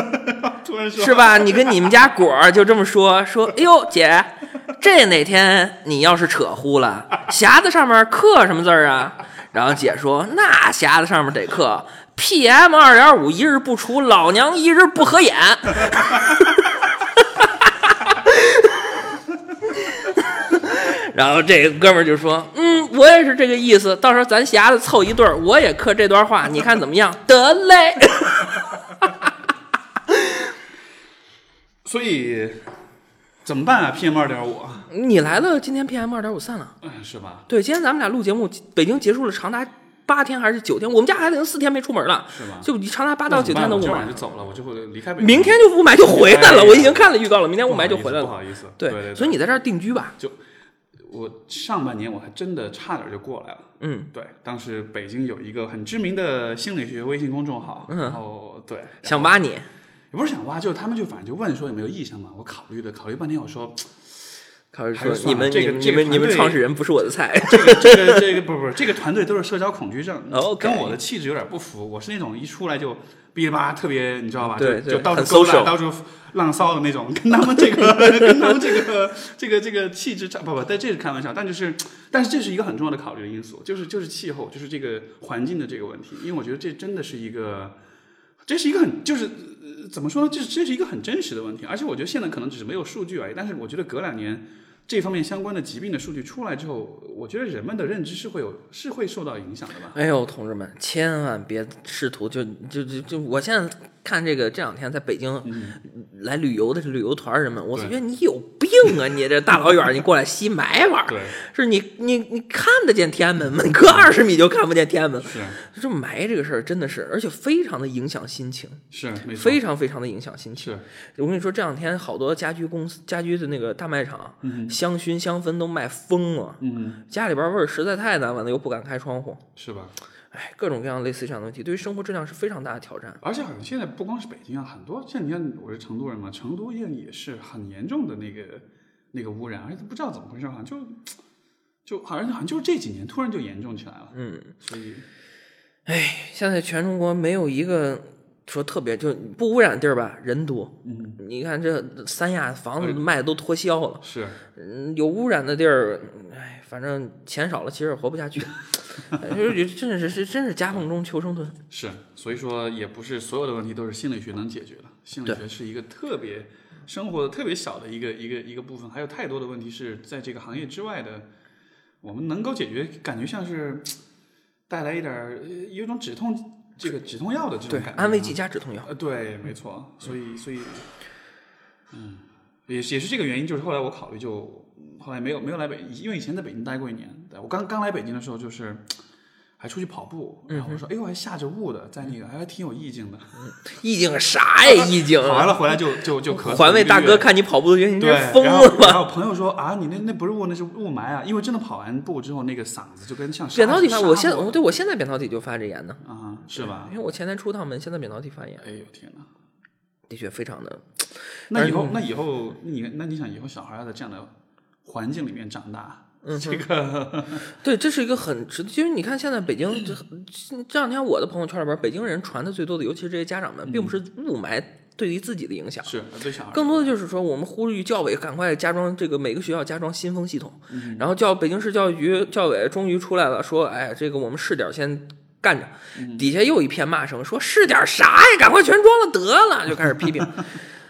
突然说是吧？你跟你们家果儿就这么说说，哎呦姐，这哪天你要是扯呼了，匣子上面刻什么字儿啊？然后姐说，那匣子上面得刻 PM 二点五一日不除，老娘一日不合眼。然后这个哥们儿就说：“嗯，我也是这个意思。到时候咱匣子凑一对儿，我也刻这段话，你看怎么样？”得嘞。所以怎么办啊？PM 二点五，你来了，今天 PM 二点五散了。嗯，是吧？对，今天咱们俩录节目，北京结束了长达八天还是九天？我们家孩子已经四天没出门了，是吧？就长达八到九天的雾霾我今晚就。走了，我就会离开北京。明天就雾霾就回来了，哎我已经看了预告了，明天雾霾就回来了。不好意思，对对对，所以你在这儿定居吧。就我上半年我还真的差点就过来了。嗯，对，当时北京有一个很知名的心理学微信公众号，嗯然后对，想挖你，也不是想挖，就是他们就反正就问说有没有意向嘛。我考虑的考虑半天，我说 考虑说你们这个这你们你们创始人不是我的菜。这个这个这个不不，这个团队都是社交恐惧症跟我的气质有点不符。我是那种一出来就哔哩吧啦特别，你知道吧？对对就就到处勾搭到处浪骚的那种，跟他们这个 跟他们这个这个这个气质差不不，但这是开玩笑，但就是但是这是一个很重要的考虑的因素，就是就是气候，就是这个环境的这个问题，因为我觉得这真的是一个。这是一个很就是、呃、怎么说呢？这这是一个很真实的问题，而且我觉得现在可能只是没有数据而已。但是我觉得隔两年这方面相关的疾病的数据出来之后，我觉得人们的认知是会有是会受到影响的吧。哎呦，同志们，千万别试图就就就就，我现在看这个这两天在北京来旅游的这旅游团人们，我觉得你有病啊！你这大老远你过来吸霾玩儿，是你你你看得见天安门吗？你隔二十米就看不见天安门。是这霾这个事儿真的是，而且非常的影响心情，是，非常非常的影响心情。我跟你说，这两天好多家居公司、家居的那个大卖场，香薰、香氛都卖疯了。嗯家里边味儿实在太难闻了，又不敢开窗户，是吧？哎，各种各样类似这样的问题，对于生活质量是非常大的挑战。而且好像现在不光是北京啊，很多像你看我是成都人嘛，成都也也是很严重的那个那个污染，而且不知道怎么回事，好像就就好像好像就是这几年突然就严重起来了。嗯，所以哎现在全中国没有一个说特别就不污染地儿吧，人多。嗯，你看这三亚房子卖的都脱销了，是嗯，有污染的地儿，哎，反正钱少了，其实也活不下去。哎就是真是是真是夹缝中求生存。是，所以说也不是所有的问题都是心理学能解决的，心理学是一个特别生活的特别小的一个一个一个部分，还有太多的问题是在这个行业之外的，我们能够解决，感觉像是带来一点有一种止痛这个止痛药的这种对感，觉，安慰剂加止痛药。呃，对，没错，所以所以，嗯，也也是这个原因，就是后来我考虑就后来没有没有来北，因为以前在北京待过一年，对我刚刚来北京的时候就是。还出去跑步，然后我说：“哎呦，还下着雾的，在那个还挺有意境的。意境啥呀？意境？跑完了回来就就就咳嗽。环卫大哥看你跑步的原因，你对，这疯了吧？然后朋友说啊，你那那不是雾，那是雾霾啊，因为真的跑完步之后，那个嗓子就跟像扁桃体发，我现对我现在扁桃体就发着炎呢，啊，是吧？因为我前天出趟门，现在扁桃体发炎，哎呦天哪！的确非常的。那以后那以后你那你想以后小孩要在这样的环境里面长大，嗯这个 对，这是一个很值得，因为你看现在北京这这两天我的朋友圈里边，北京人传的最多的，尤其是这些家长们，并不是雾霾对于自己的影响，是对小孩更多的就是说，我们呼吁教委赶快加装这个每个学校加装新风系统。然后教北京市教育局教委终于出来了，说，哎，这个我们试点先干着。底下又一片骂声，说试点啥呀？赶快全装了得了，就开始批评。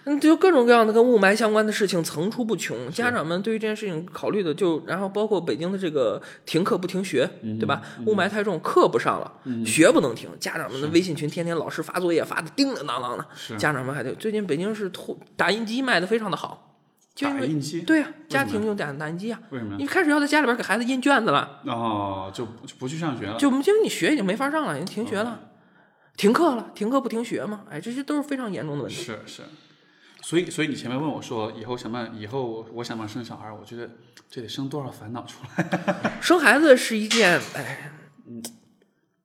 嗯，就各种各样的跟雾霾相关的事情层出不穷，家长们对于这件事情考虑的就，然后包括北京的这个停课不停学，对吧？雾霾太重，课不上了，学不能停，家长们的微信群天天老师发作业发的叮叮当当的，家长们还得最近北京市突打印机卖的非常的好，就因为打印机对呀、家庭用打打印机啊，为什么呀？你开始要在家里边给孩子印卷子了，哦，就不就不去上学了，就因为你学已经没法上了，已经停学了，停课了，停课不停学嘛，哎，这些都是非常严重的问题。是是。所以，所以你前面问我说，以后想办以后我想不想生小孩？我觉得这得生多少烦恼出来。生孩子是一件，哎，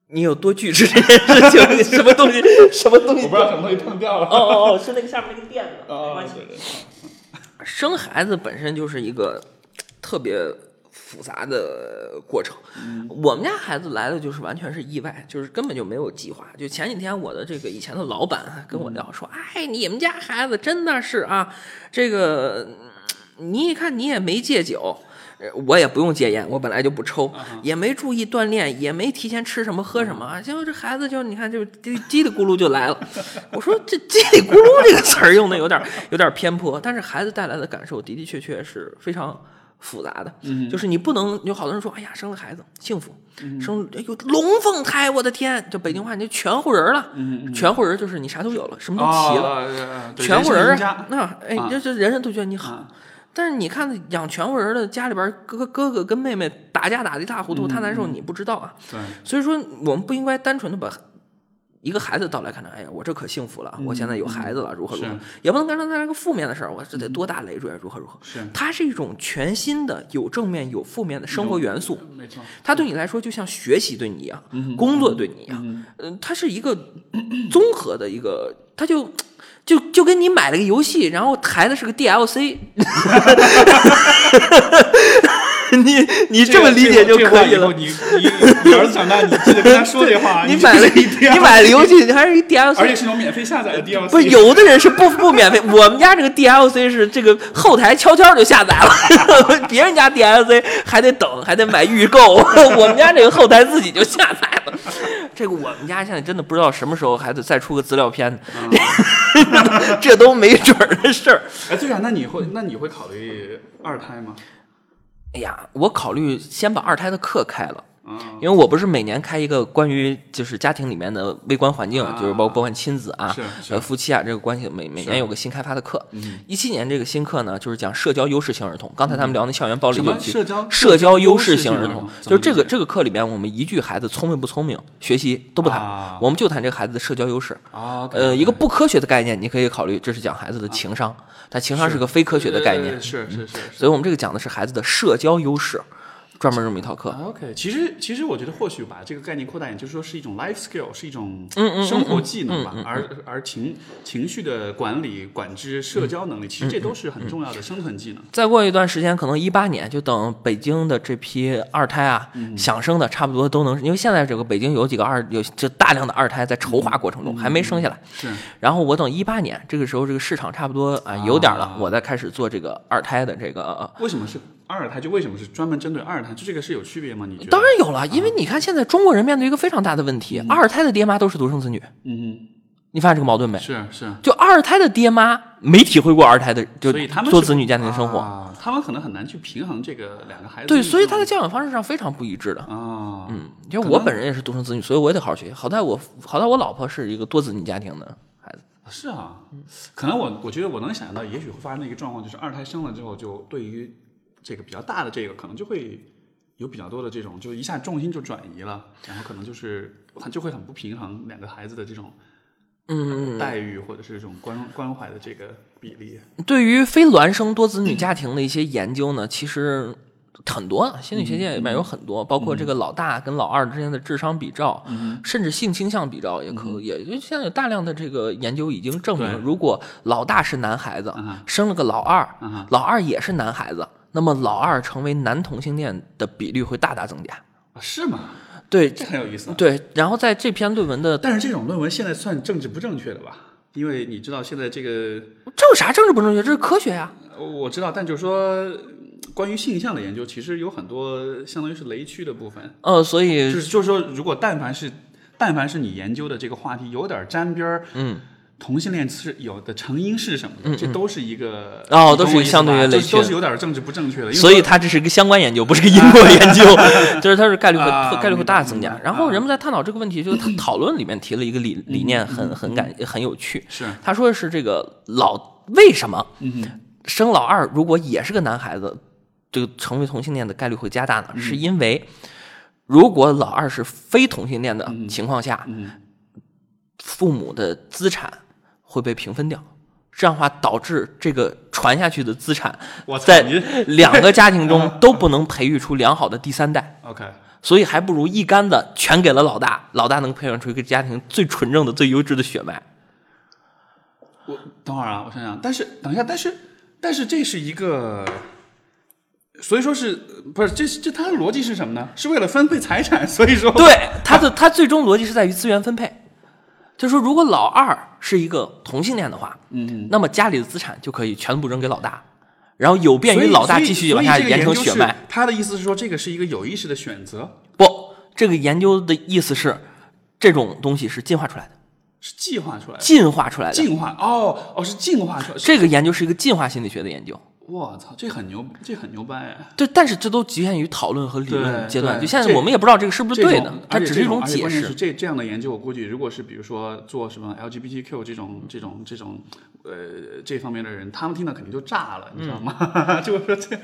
你有多拒绝这件事情？什么东西？什么东西？我不知道什么东西碰掉了。哦哦哦，是那个下面那个垫子，没哦关系。生孩子本身就是一个特别复杂的过程。我们家孩子来的就是完全是意外，就是根本就没有计划。就前几天我的这个以前的老板跟我聊说：“哎，你们家孩子真的是啊，这个嗯你一看你也没戒酒。”呃我也不用戒烟，我本来就不抽，也没注意锻炼，也没提前吃什么喝什么，结果这孩子就你看就叽叽里咕噜就来了。我说这叽里咕噜这个词儿用的有点有点偏颇，但是孩子带来的感受的的确确是非常复杂的。就是你不能有好多人说，哎呀，生了孩子幸福，生哎呦龙凤胎，我的天，就北京话你就全乎人了，全乎人就是你啥都有了，什么都齐了。哦，全乎人。那哎啊，这这人人都觉得你好。啊。但是你看养全乎人的家里边哥哥哥哥跟妹妹打架打的一塌糊涂，他难受你不知道啊。对，所以说我们不应该单纯的把一个孩子到来看着，哎呀，我这可幸福了，我现在有孩子了，如何如何，也不能跟他带来个负面的事儿，我这得多大累赘，如何如何。是。它是一种全新的有正面有负面的生活元素，没错，它对你来说就像学习对你一样，工作对你一样，嗯、它是一个综合的一个，它就就就跟你买了个游戏，然后抬的是个 DLC，你你这么理解就可以了。你你你儿子长大，你记得跟他说这话。你买了一你买了游戏，你还是一 DLC，而且是种免费下载的 DLC。不是有的人是不不免费，我们家这个 DLC 是这个后台悄悄就下载了，别人家 DLC 还得等，还得买预购，我们家这个后台自己就下载了。这个我们家现在真的不知道什么时候还得再出个资料片，这都没准儿的事儿。哎，对啊，那你会那你会考虑二胎吗？哎呀，我考虑先把二胎的课开了。啊，因为我不是每年开一个关于就是家庭里面的微观环境，啊就是包包括亲子啊呃夫妻啊这个关系，每每年有个新开发的课。嗯一七年这个新课呢，就是讲社交优势型儿童。刚才他们聊那校园暴力社交社交优势型儿童，就是这个这个课里边，我们一句孩子聪明不聪明、学习都不谈，啊我们就谈这个孩子的社交优势。啊，呃，一个不科学的概念，你可以考虑，这是讲孩子的情商，但情商是个非科学的概念是是是。所以我们这个讲的是孩子的社交优势，专门这么一套课。啊 OK，其实其实我觉得或许把这个概念扩大一点，就是说是一种 life skill，是一种生活技能吧，而而情情绪的管理、管制、社交能力，其实这都是很重要的生存技能。再过一段时间，可能一八年，就等北京的这批二胎啊，想生的差不多都能，因为现在这个北京有几个二有就大量的二胎在筹划过程中还没生下来。是然后我等一八年，这个时候这个市场差不多啊有点了啊，我再开始做这个二胎的这个。呃为什么是二胎？就为什么是专门针对二胎？就这个是有区别吗？你觉得？当然有了，因为你看现在中国人面对一个非常大的问题，二胎的爹妈都是独生子女，嗯你发现这个矛盾没哼，？是是。就二胎的爹妈没体会过二胎的就做子女家庭的生活，啊，他们可能很难去平衡这个两个孩子。对，所以他的教养方式上非常不一致的。啊，嗯，因为我本人也是独生子女，所以我也得好好学习。好在我好在我老婆是一个多子女家庭的孩子。是啊，可能我我觉得我能想象到，也许会发生的一个状况，就是二胎生了之后，就对于这个比较大的这个，可能就会有比较多的这种，就一下重心就转移了，然后可能就是很就会很不平衡两个孩子的这种嗯，待遇或者是这种关关怀的这个比例。对于非孪生多子女家庭的一些研究呢，其实很多啊，心理学界里面有很多，包括这个老大跟老二之间的智商比照，甚至性倾向比照也可，也就现在有大量的这个研究已经证明，如果老大是男孩子嗯，生了个老二嗯，老二也是男孩子，那么老二成为男同性恋的比率会大大增加。啊，是吗？对这很有意思。对，然后在这篇论文的但是这种论文现在算政治不正确的吧？因为你知道现在这个，这有啥政治不正确？这是科学呀、呃我知道，但就是说，关于性向的研究，其实有很多相当于是雷区的部分。呃，所以就是就是说，如果但凡是但凡是你研究的这个话题有点沾边儿，嗯，同性恋是有的成因是什么的，这都是一个哦都是相对于雷区都是有点政治不正确的。所以它这是一个相关研究，不是个因果研究，就是它是概率会、啊概率会大大增加。然后人们在探讨这个问题，就是他 讨论里面提了一个理理念很很感很有趣。是。他说的是这个老为什么生老二如果也是个男孩子，这个成为同性恋的概率会加大呢？嗯。是因为如果老二是非同性恋的情况下，嗯。父母的资产会被平分掉。这样的话，导致这个传下去的资产我在你 两个家庭中 都不能培育出良好的第三代，OK 所以还不如一竿子全给了老大，老大能培养出一个家庭最纯正的、最优质的血脉。我等会儿啊，我想想，但是等一下，但是但是这是一个。所以说是不是这这他的逻辑是什么呢？是为了分配财产，所以说对，他的他最终逻辑是在于资源分配，就是说，如果老二是一个同性恋的话，嗯，那么家里的资产就可以全部扔给老大，然后有便于老大继续往下延承研究是血脉。他的意思是说，这个是一个有意识的选择，不，这个研究的意思是，这种东西是进化出来的，是进化出来的。进化出来的。进化哦哦是进化出来的。这个研究是一个进化心理学的研究。我操，这很牛，这很牛掰啊！对，但是这都局限于讨论和理论阶段。就现在我们也不知道这个是不是对的种，它只是一种解释。关键是这这样的研究，我估计如果是比如说做什么 LGBTQ 这种这种这种呃这方面的人，他们听到肯定就炸了，你知道吗？嗯 就是说这，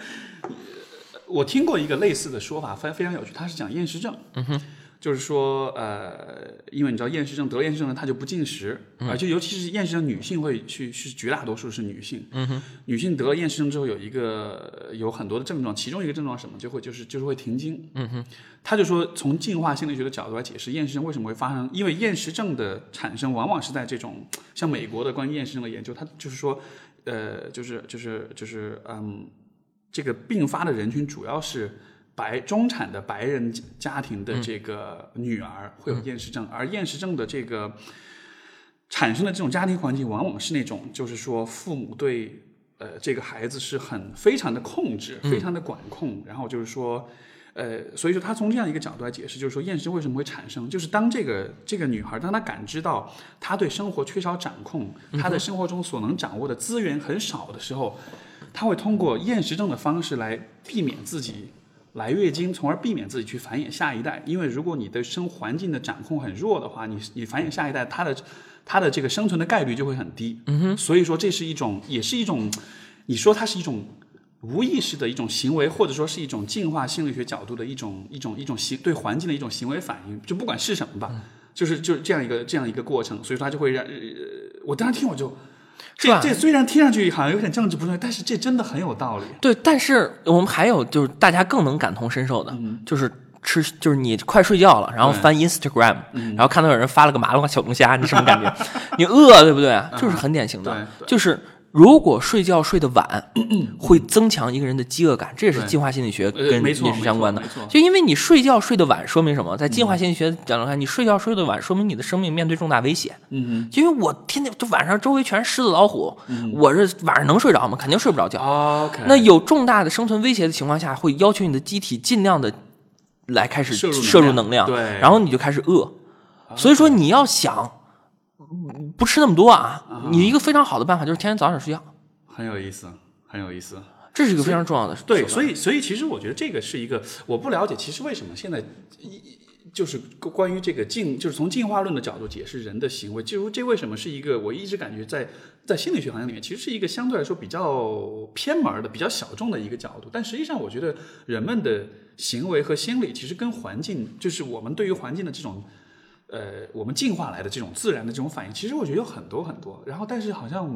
我听过一个类似的说法，非非常有趣，他是讲厌食症。嗯哼。就是说，呃，因为你知道厌食症得了厌食症呢，她就不进食，而且尤其是厌食症女性会去是绝大多数是女性，嗯哼，女性得了厌食症之后有一个有很多的症状，其中一个症状什么就会就是就是会停经，嗯哼，他就说从进化心理学的角度来解释厌食症为什么会发生，因为厌食症的产生往往是在这种像美国的关于厌食症的研究，它就是说，呃，就是就是就是嗯，这个并发的人群主要是。白中产的白人家庭的这个女儿会有厌食症，而厌食症的这个产生的这种家庭环境，往往是那种就是说父母对呃这个孩子是很非常的控制，非常的管控，然后就是说呃，所以说他从这样一个角度来解释，就是说厌食为什么会产生，就是当这个这个女孩当她感知到她对生活缺少掌控，她的生活中所能掌握的资源很少的时候，她会通过厌食症的方式来避免自己。来月经，从而避免自己去繁衍下一代。因为如果你对生环境的掌控很弱的话，你你繁衍下一代，它的它的这个生存的概率就会很低。嗯哼。所以说这是一种，也是一种，你说它是一种无意识的一种行为，或者说是一种进化心理学角度的一种一种一种行对环境的一种行为反应，就不管是什么吧，就是就是这样一个这样一个过程。所以说它就会让，呃，我当时听我就。这这虽然听上去好像有点政治不正确，但是这真的很有道理。对，但是我们还有就是大家更能感同身受的，就是吃，就是你快睡觉了，然后翻 Instagram，然后看到有人发了个麻辣小龙虾，你什么感觉？你饿，对不对？就是很典型的，就是。如果睡觉睡得晚，会增强一个人的饥饿感，这也是进化心理学跟饮食相关的。就因为你睡觉睡得晚，说明什么？在进化心理学角度看，你睡觉睡得晚，说明你的生命面对重大危险。嗯因为我天天就晚上周围全是狮子老虎，我这晚上能睡着吗？肯定睡不着觉。那有重大的生存威胁的情况下，会要求你的机体尽量的来开始摄入能量，对，然后你就开始饿。所以说你要想。不吃那么多啊！你一个非常好的办法就是天天早点睡觉，很有意思，很有意思。这是一个非常重要的。对，所以所以其实我觉得这个是一个我不了解，其实为什么现在就是关于这个进，就是从进化论的角度解释人的行为，就这为什么是一个我一直感觉在在心理学行业里面，其实是一个相对来说比较偏门的、比较小众的一个角度。但实际上，我觉得人们的行为和心理其实跟环境，就是我们对于环境的这种。呃，我们进化来的这种自然的这种反应，其实我觉得有很多很多。然后，但是好像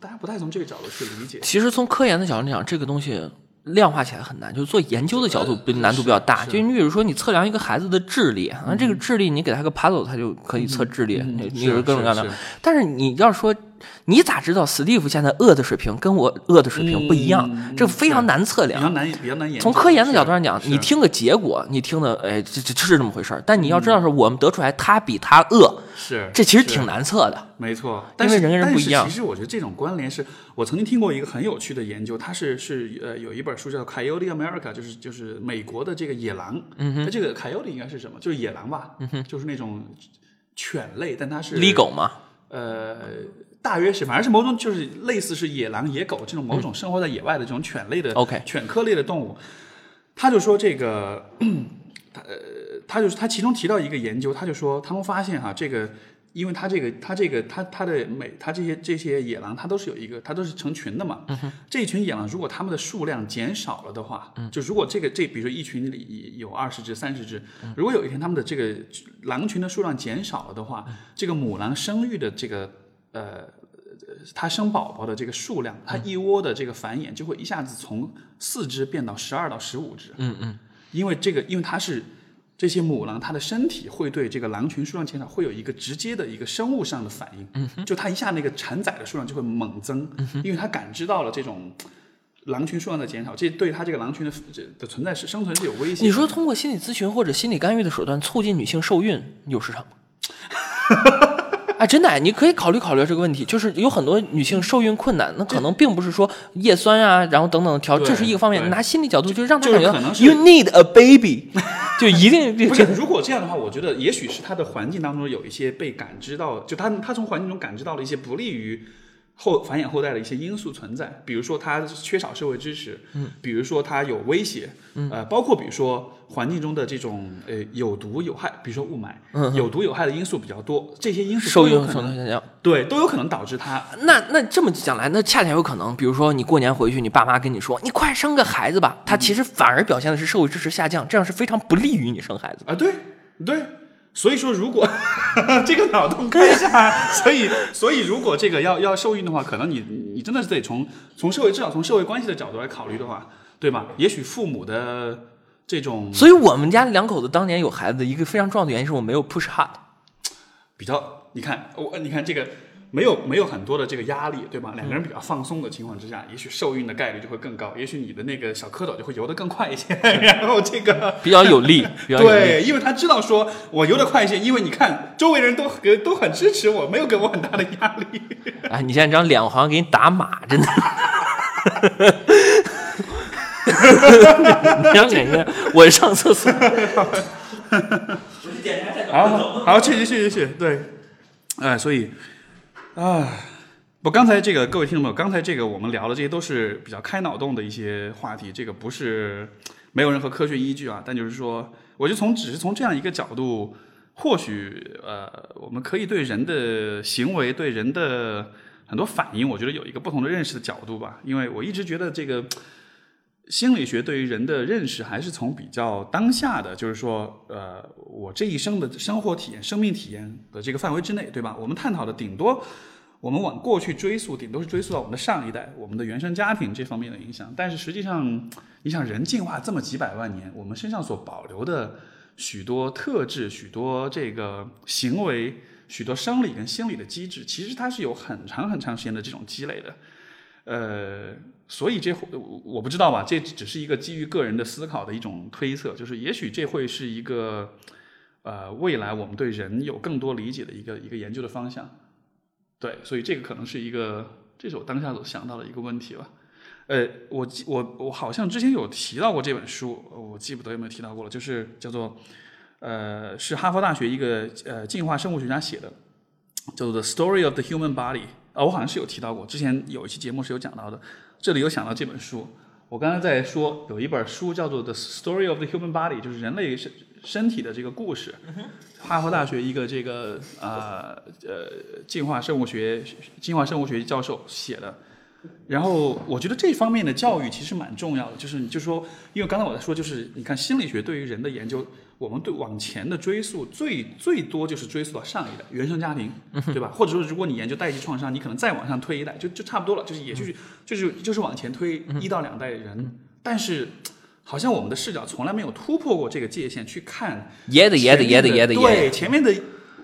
大家不太从这个角度去理解。其实从科研的角度讲，这个东西量化起来很难，就是做研究的角度难度比较大。就你比如说，你测量一个孩子的智力，啊这个智力你给他个 puzzle，他就可以测智力，你有各种各样的。但是你要说。你咋知道史蒂夫现在饿的水平跟我饿的水平不一样？这非常难测量，比较难，比较难从科研的角度上讲，你听个结果，你听的，哎，这这是这么回事儿。但你要知道，是我们得出来他比他饿，是这其实挺难测的。没错，因为人跟人不一样。其实我觉得这种关联是我曾经听过一个很有趣的研究，它是是呃有一本书叫《Coyote America》，就是就是美国的这个野狼。嗯哼，它这个 Coyote 应该是什么？就是野狼吧？嗯哼，就是那种犬类，但它是 legal 吗？呃。大约是，反正是某种，就是类似是野狼、野狗这种某种生活在野外的这种犬类的，OK，犬科类的动物。他就说这个，他呃，他就是他其中提到一个研究，他就说他们发现哈，这个，因为他这个他这个他他的每他这些这些野狼，它都是有一个，它都是成群的嘛。这一群野狼如果它们的数量减少了的话，就如果这个这比如说一群里有二十只、三十只，如果有一天它们的这个狼群的数量减少了的话，这个母狼生育的这个。呃，它生宝宝的这个数量，它一窝的这个繁衍就会一下子从四只变到十二到十五只。嗯嗯，因为这个，因为它是这些母狼，它的身体会对这个狼群数量减少会有一个直接的一个生物上的反应。嗯就它一下那个产崽的数量就会猛增，因为它感知到了这种狼群数量的减少，这对它这个狼群的的存在是生存是有威胁。你说通过心理咨询或者心理干预的手段促进女性受孕有市场吗？啊，真的，你可以考虑考虑这个问题。就是有很多女性受孕困难，那可能并不是说叶酸啊，然后等等调，这是一个方面。拿心理角度，就是让她感觉 you need a baby，就一定不是。如果这样的话，我觉得也许是她的环境当中有一些被感知到，就她她从环境中感知到了一些不利于。后繁衍后代的一些因素存在，比如说它缺少社会支持，嗯，比如说它有威胁，嗯，呃，包括比如说环境中的这种呃有毒有害，比如说雾霾，嗯，有毒有害的因素比较多，这些因素都有可能对都有可能导致它。那那这么讲来，那恰恰有可能，比如说你过年回去，你爸妈跟你说你快生个孩子吧，他其实反而表现的是社会支持下降，这样是非常不利于你生孩子啊。对对，所以说如果 这个脑洞开一下，所以所以如果这个要要受孕的话，可能你你真的是得从从社会至少从社会关系的角度来考虑的话，对吧？也许父母的这种所以我们家两口子当年有孩子的一个非常重要的原因是我没有 push hard。比较，你看我你看这个没有没有很多的这个压力，对吧？两个人比较放松的情况之下，也许受孕的概率就会更高，也许你的那个小蝌蚪就会游得更快一些，然后这个。比较有利，比较有利。对，因为他知道说我游得快一些，因为你看周围人都给都很支持我，没有给我很大的压力。哎，你现在这张脸，我好像给你打码，真的。你张脸现在，我上厕所。好好，去去去去去，对，哎，所以，啊，不，刚才这个各位听众朋友，刚才这个我们聊的这些都是比较开脑洞的一些话题，这个不是没有任何科学依据啊，但就是说，我就从只是从这样一个角度，或许呃，我们可以对人的行为、对人的很多反应，我觉得有一个不同的认识的角度吧，因为我一直觉得这个。心理学对于人的认识还是从比较当下的，就是说，呃，我这一生的生活体验、生命体验的这个范围之内，对吧？我们探讨的顶多，我们往过去追溯，顶多是追溯到我们的上一代、我们的原生家庭这方面的影响。但是实际上，你想，人进化这么几百万年，我们身上所保留的许多特质、许多这个行为、许多生理跟心理的机制，其实它是有很长很长时间的这种积累的，呃。所以这我不知道吧，这只是一个基于个人的思考的一种推测，就是也许这会是一个，呃，未来我们对人有更多理解的一个一个研究的方向。对，所以这个可能是一个，这是我当下所想到的一个问题吧。呃，我记我我好像之前有提到过这本书，我记不得有没有提到过了，就是叫做，呃，是哈佛大学一个呃进化生物学家写的，叫做《The Story of the Human Body》啊，我好像是有提到过，之前有一期节目是有讲到的。这里有想到这本书，我刚才在说有一本书叫做《The Story of the Human Body》，就是人类身身体的这个故事。哈佛大学一个这个啊呃进化生物学进化生物学教授写的。然后我觉得这方面的教育其实蛮重要的，就是就说，因为刚才我在说，就是你看心理学对于人的研究。我们对往前的追溯，最最多就是追溯到上一代原生家庭，对吧？或者说，如果你研究代际创伤，你可能再往上推一代，就就差不多了，就是也就是就是就是往前推一到两代人。但是，好像我们的视角从来没有突破过这个界限去看。也得也得也得也得对前面的。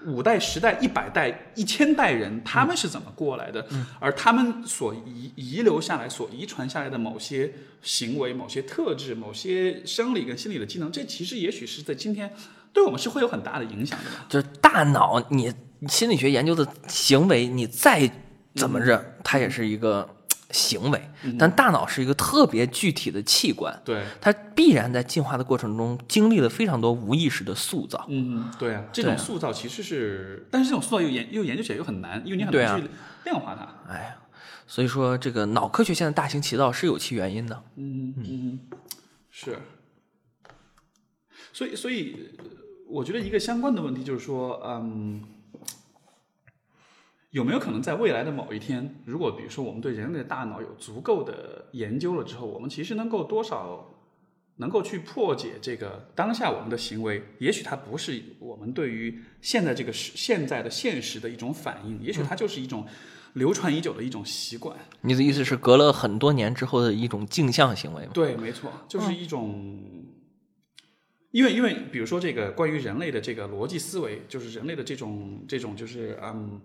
五代、十代、一百代、一千代人，他们是怎么过来的？而他们所遗遗留下来、所遗传下来的某些行为、某些特质、某些生理跟心理的机能，这其实也许是在今天对我们是会有很大的影响的。就是大脑，你心理学研究的行为，你再怎么着，它也是一个。行为，但大脑是一个特别具体的器官，对它必然在进化的过程中经历了非常多无意识的塑造。嗯，对啊，这种塑造其实是，但是这种塑造又研又研究起来又很难，因为你很难去量化它。哎呀，所以说这个脑科学现在大行其道是有其原因的。嗯嗯，是。所以所以，我觉得一个相关的问题就是说，嗯。有没有可能在未来的某一天，如果比如说我们对人类的大脑有足够的研究了之后，我们其实能够多少能够去破解这个当下我们的行为？也许它不是我们对于现在这个时现在的现实的一种反应，也许它就是一种流传已久的一种习惯。你的意思是隔了很多年之后的一种镜像行为吗？对，没错，就是一种，因为因为比如说这个关于人类的这个逻辑思维，就是人类的这种这种就是嗯。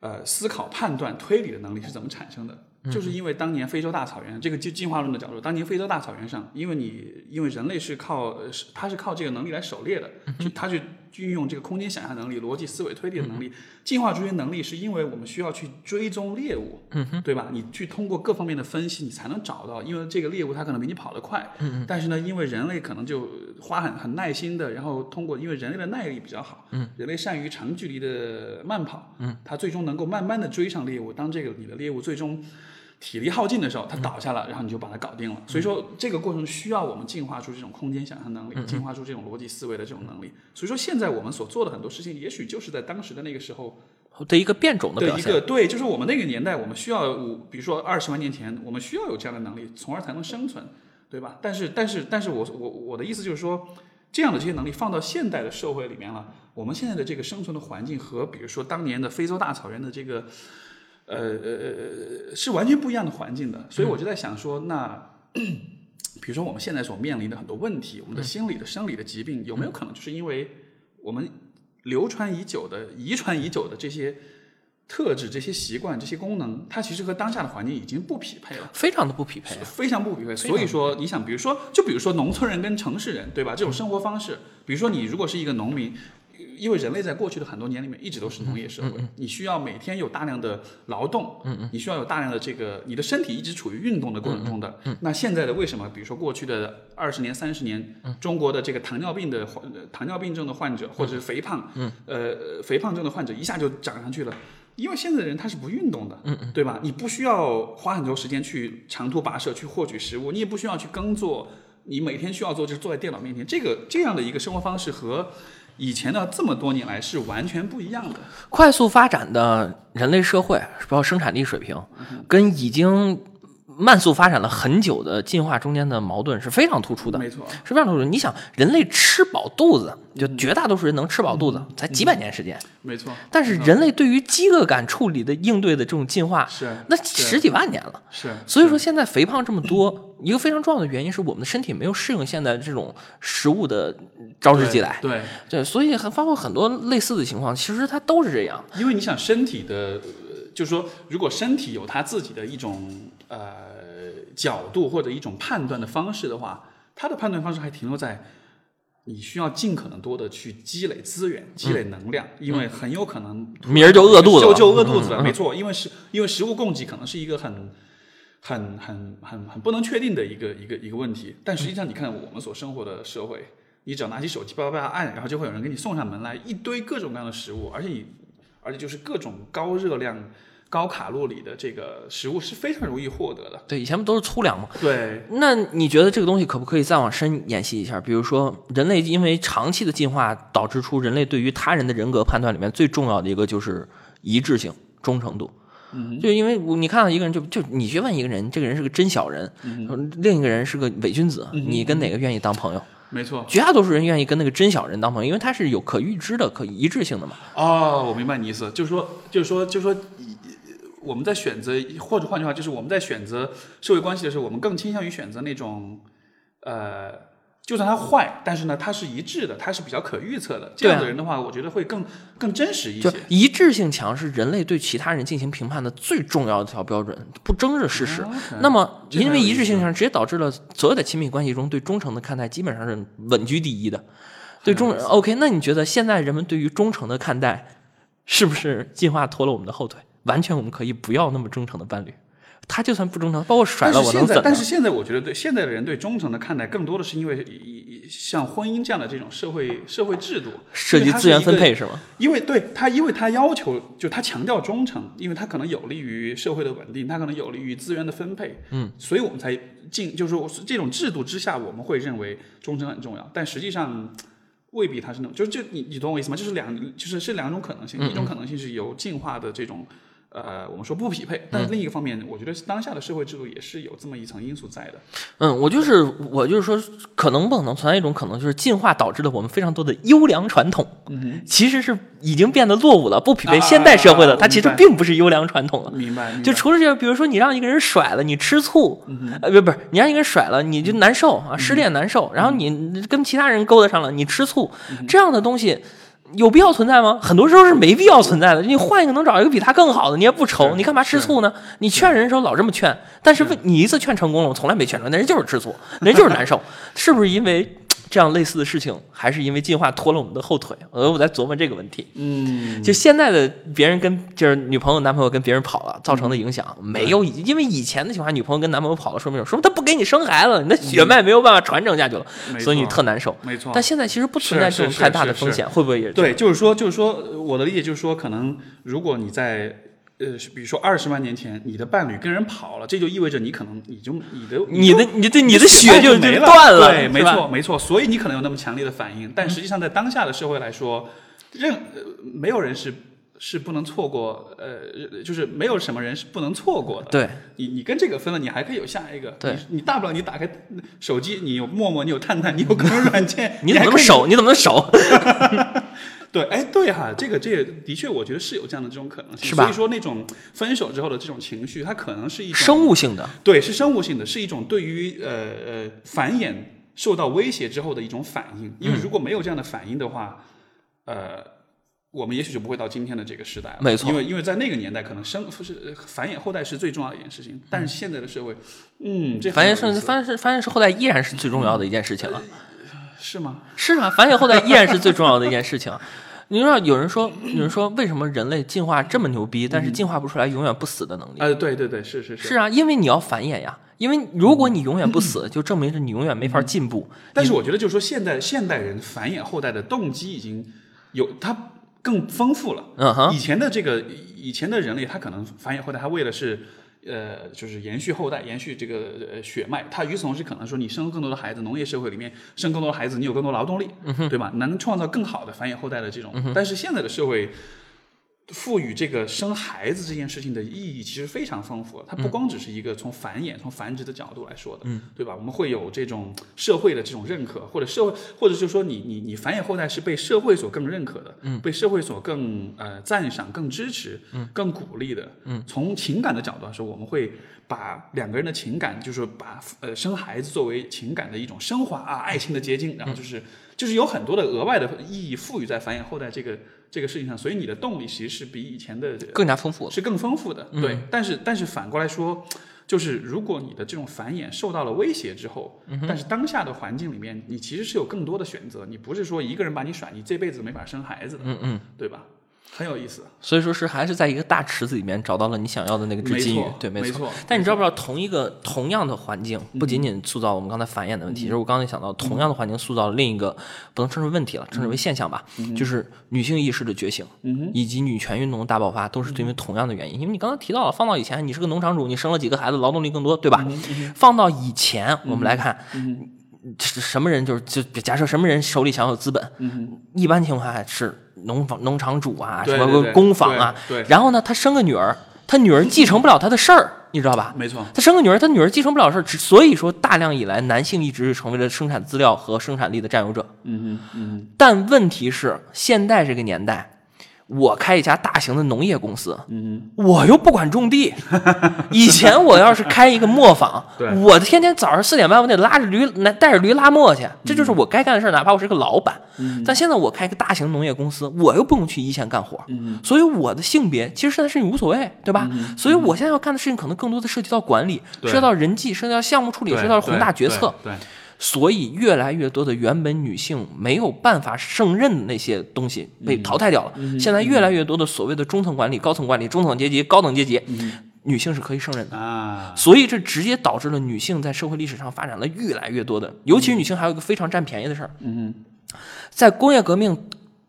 呃，思考、判断、推理的能力是怎么产生的？就是因为当年非洲大草原，这个进进化论的角度，当年非洲大草原上，因为你因为人类是靠，是它是靠这个能力来狩猎的，就它去运用这个空间想象能力、逻辑思维推理的能力，进化出这些能力，是因为我们需要去追踪猎物，对吧？你去通过各方面的分析，你才能找到，因为这个猎物它可能比你跑得快，但是呢，因为人类可能就花很很耐心的，然后通过，因为人类的耐力比较好，人类善于长距离的慢跑，它最终能够慢慢的追上猎物。当这个你的猎物最终体力耗尽的时候，它倒下了，然后你就把它搞定了。所以说，这个过程需要我们进化出这种空间想象能力，进化出这种逻辑思维的这种能力。所以说，现在我们所做的很多事情，也许就是在当时的那个时候的一个变种的表现。对，就是我们那个年代，我们需要五，比如说二十万年前，我们需要有这样的能力，从而才能生存，对吧？但是，但是，但是我我我的意思就是说。这样的这些能力放到现代的社会里面了，我们现在的这个生存的环境和比如说当年的非洲大草原的这个，呃呃呃是完全不一样的环境的。所以我就在想说，那比如说我们现在所面临的很多问题，我们的心理的、生理的疾病，有没有可能就是因为我们流传已久的、遗传已久的这些特质、这些习惯、这些功能，它其实和当下的环境已经不匹配了。非常的不匹配啊。非常不匹配。所以说，你想，比如说，就比如说农村人跟城市人，对吧？这种生活方式，比如说你如果是一个农民，因为人类在过去的很多年里面一直都是农业社会，你需要每天有大量的劳动，你需要有大量的这个，你的身体一直处于运动的过程中的。那现在的为什么，比如说过去的二十年、三十年，中国的这个糖尿病的患糖尿病症的患者，或者是肥胖，呃，肥胖症的患者一下就涨上去了。因为现在的人他是不运动的，嗯对吧？你不需要花很多时间去长途跋涉去获取食物，你也不需要去耕作，你每天需要做就是坐在电脑面前。这个这样的一个生活方式和以前的这么多年来是完全不一样的。快速发展的人类社会，包括生产力水平，跟已经慢速发展了很久的进化中间的矛盾是非常突出的。没错，是非常突出。你想，人类吃饱肚子，就绝大多数人能吃饱肚子，才几百年时间。没错。但是人类对于饥饿感处理的应对的这种进化，是那十几万年了。是，所以说现在肥胖这么多，一个非常重要的原因是我们的身体没有适应现在这种食物的招之即来。对，对，所以很包括很多类似的情况，其实它都是这样。因为你想身体的，呃就是说，如果身体有它自己的一种呃角度或者一种判断的方式的话，它的判断方式还停留在你需要尽可能多的去积累资源、积累能量，因为很有可能明儿就饿肚子了就就饿肚子了。没错，因为食因为食物供给可能是一个很。很很很很不能确定的一个一个一个问题，但实际上你看我们所生活的社会，你只要拿起手机叭叭叭按，然后就会有人给你送上门来一堆各种各样的食物，而且你而且就是各种高热量、高卡路里的这个食物是非常容易获得的。对，以前不都是粗粮吗？对，那你觉得这个东西可不可以再往深演析一下？比如说，人类因为长期的进化，导致出人类对于他人的人格判断里面最重要的一个就是一致性、忠诚度。嗯，就因为我你看到一个人，就就你去问一个人，这个人是个真小人，另一个人是个伪君子，你跟哪个愿意当朋友？没错。绝大多数人愿意跟那个真小人当朋友，因为他是有可预知的、可一致性的嘛。哦，我明白你意思，就是说，就是说，就是说，我们在选择，或者换句话，就是我们在选择社会关系的时候，我们更倾向于选择那种，呃。就算他坏，但是呢，他是一致的，他是比较可预测的。这样的人的话，我觉得会更更真实一些。就一致性强是人类对其他人进行评判的最重要的一条标准，不争是事实。那么，因为一致性强，直接导致了所有的亲密关系中对忠诚的看待基本上是稳居第一的。对忠，OK，那你觉得现在人们对于忠诚的看待，是不是进化拖了我们的后腿？完全我们可以不要那么忠诚的伴侣。他就算不忠诚，包括甩了我能怎？但是现在我觉得，对现在的人对忠诚的看待，更多的是因为像婚姻这样的这种社会社会制度，涉及资源分配是吗？因为对他，因为他要求，就他强调忠诚，因为他可能有利于社会的稳定，他可能有利于资源的分配，嗯，所以我们才进，就是说这种制度之下，我们会认为忠诚很重要，但实际上未必他是那种，就是就你你懂我意思吗？就是两，就是是两种可能性，一种可能性是由进化的这种。呃，我们说不匹配，但是另一个方面，我觉得当下的社会制度也是有这么一层因素在的。嗯，我就是我就是说，可能不可能存在一种可能，就是进化导致了我们非常多的优良传统，嗯，其实是已经变得落伍了，不匹配现代社会的，它其实并不是优良传统了。明白。就除了这个，比如说你让一个人甩了，你吃醋，呃，不不是，你让一个人甩了，你就难受啊，失恋难受，然后你跟其他人勾搭上了，你吃醋，这样的东西。有必要存在吗？很多时候是没必要存在的。你换一个能找一个比他更好的，你也不愁，你干嘛吃醋呢？你劝人的时候老这么劝，但是问你一次劝成功了，我从来没劝成，那人就是吃醋，那人就是难受，是不是因为这样类似的事情，还是因为进化拖了我们的后腿？呃，我在琢磨这个问题。嗯，就现在的别人跟就是女朋友、男朋友跟别人跑了，造成的影响没有，因为以前的情况，女朋友跟男朋友跑了，说明什么说明他不给你生孩子，你的血脉没有办法传承下去了，所以你特难受。没错。但现在其实不存在这种太大的风险，会不会也对？就是说，就是说，我的理解就是说，可能如果你在呃，比如说二十万年前，你的伴侣跟人跑了，这就意味着你可能你就你的你的你对你的血就没了，断了，对，没错没错，所以你可能有那么强烈的反应，但实际上在当下的社会来说，任没有人是是不能错过，呃，就是没有什么人是不能错过的。对，你你跟这个分了，你还可以有下一个。对你，你大不了你打开手机，你有陌陌，你有探探，你有各种软件，你怎么还可以能守？你怎么能守？对，哎，对哈，这个这个的确，我觉得是有这样的这种可能性。是吧所以说，那种分手之后的这种情绪，它可能是一种生物性的，对，是生物性的，是一种对于呃呃繁衍受到威胁之后的一种反应。因嗯为如果没有这样的反应的话，呃，我们也许就不会到今天的这个时代了。没错因为因为在那个年代，可能生是呃繁衍后代是最重要的一件事情，但是现在的社会，嗯，这繁衍生繁衍繁衍是后代依然是最重要的一件事情啊。是吗？是啊，繁衍后代依然是最重要的一件事情。你知道有人说，有人说为什么人类进化这么牛逼，但是进化不出来永远不死的能力？呃，对对对，是是是是啊，因为你要繁衍呀。因为如果你永远不死，就证明着你永远没法进步。但是我觉得，就是说，现代现代人繁衍后代的动机已经有它更丰富了。嗯哼，以前的这个以前的人类，他可能繁衍后代，他为的是呃，就是延续后代，延续这个呃血脉。他与此同时，可能说你生更多的孩子，农业社会里面生更多的孩子，你有更多劳动力，对吧？能创造更好的繁衍后代的这种。但是现在的社会。赋予这个生孩子这件事情的意义其实非常丰富，它不光只是一个从繁衍、从繁殖的角度来说的，嗯，对吧？我们会有这种社会的这种认可，或者社会，或者就是说你你你繁衍后代是被社会所更认可的，嗯，被社会所更呃赞赏、更支持、嗯，更鼓励的，嗯，从情感的角度来说，我们会把两个人的情感，就是把呃生孩子作为情感的一种升华啊，爱情的结晶，然后就是。就是有很多的额外的意义赋予在繁衍后代这个这个事情上，所以你的动力其实是比以前的更加丰富。是更丰富的。对，但是但是反过来说，就是如果你的这种繁衍受到了威胁之后，但是当下的环境里面，你其实是有更多的选择，你不是说一个人把你甩，你这辈子没法生孩子的，嗯嗯，对吧？很有意思，所以说是还是在一个大池子里面找到了你想要的那个只没金鱼，，对，没错。但你知道不知道，同一个同样的环境，不仅仅塑造了我们刚才繁衍的问题，就是我刚才想到，同样的环境塑造了另一个不能称之为问题了，称之为现象吧，就是女性意识的觉醒，以及女权运动的大爆发，都是因为同样的原因。因为你刚才提到了，放到以前，你是个农场主，你生了几个孩子，劳动力更多，对吧？放到以前，我们来看。是什么人就是就假设什么人手里享有资本，一般情况下是农房农场主啊，什么工坊啊，对对然后呢，他生个女儿，他女儿继承不了他的事儿，你知道吧？没错，他生个女儿，他女儿继承不了事儿，只所以说大量以来，男性一直是成为了生产资料和生产力的占有者。嗯嗯嗯但问题是，现在这个年代，我开一家大型的农业公司，嗯。我又不管种地。以前我要是开一个磨坊对，我天天早上四点半我得拉着驴，来带着驴拉磨去，这就是我该干的事儿，哪怕我是个老板。但现在我开一个大型农业公司，我又不用去一线干活，所以我的性别其实现在事情无所谓，对吧？所以我现在要干的事情可能更多的涉及到管理，涉及到人际，涉及到项目处理，涉及到宏大决策。对，对所以越来越多的原本女性没有办法胜任的那些东西被淘汰掉了。现在越来越多的所谓的中层管理、高层管理、中层阶级、高等阶级，女性是可以胜任的。啊，所以这直接导致了女性在社会历史上发展了越来越多的，尤其是女性还有一个非常占便宜的事儿，嗯在工业革命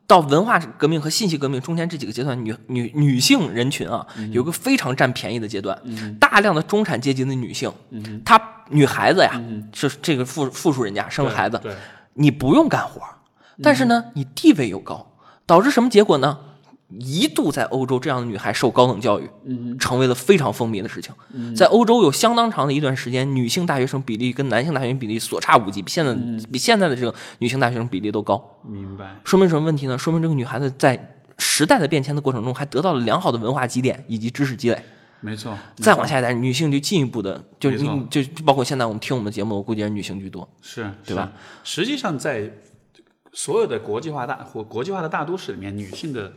到文化革命和信息革命中间这几个阶段，女女女性人群啊，有个非常占便宜的阶段，大量的中产阶级的女性，她女孩子呀，是这个富富庶人家生了孩子，你不用干活，但是呢，你地位又高，导致什么结果呢？一度在欧洲，这样的女孩受高等教育，成为了非常风靡的事情。在欧洲有相当长的一段时间，女性大学生比例跟男性大学生比例所差无几，比现在、比现在的这个女性大学生比例都高。明白，说明什么问题呢？说明这个女孩子在时代的变迁的过程中，还得到了良好的文化积淀以及知识积累。没错，再往下一代，女性就进一步的，就就就包括现在我们听我们的节目，我估计也是女性居多。是，对吧是？实际上，在所有的国际化大或国际化的大都市里面，女性的，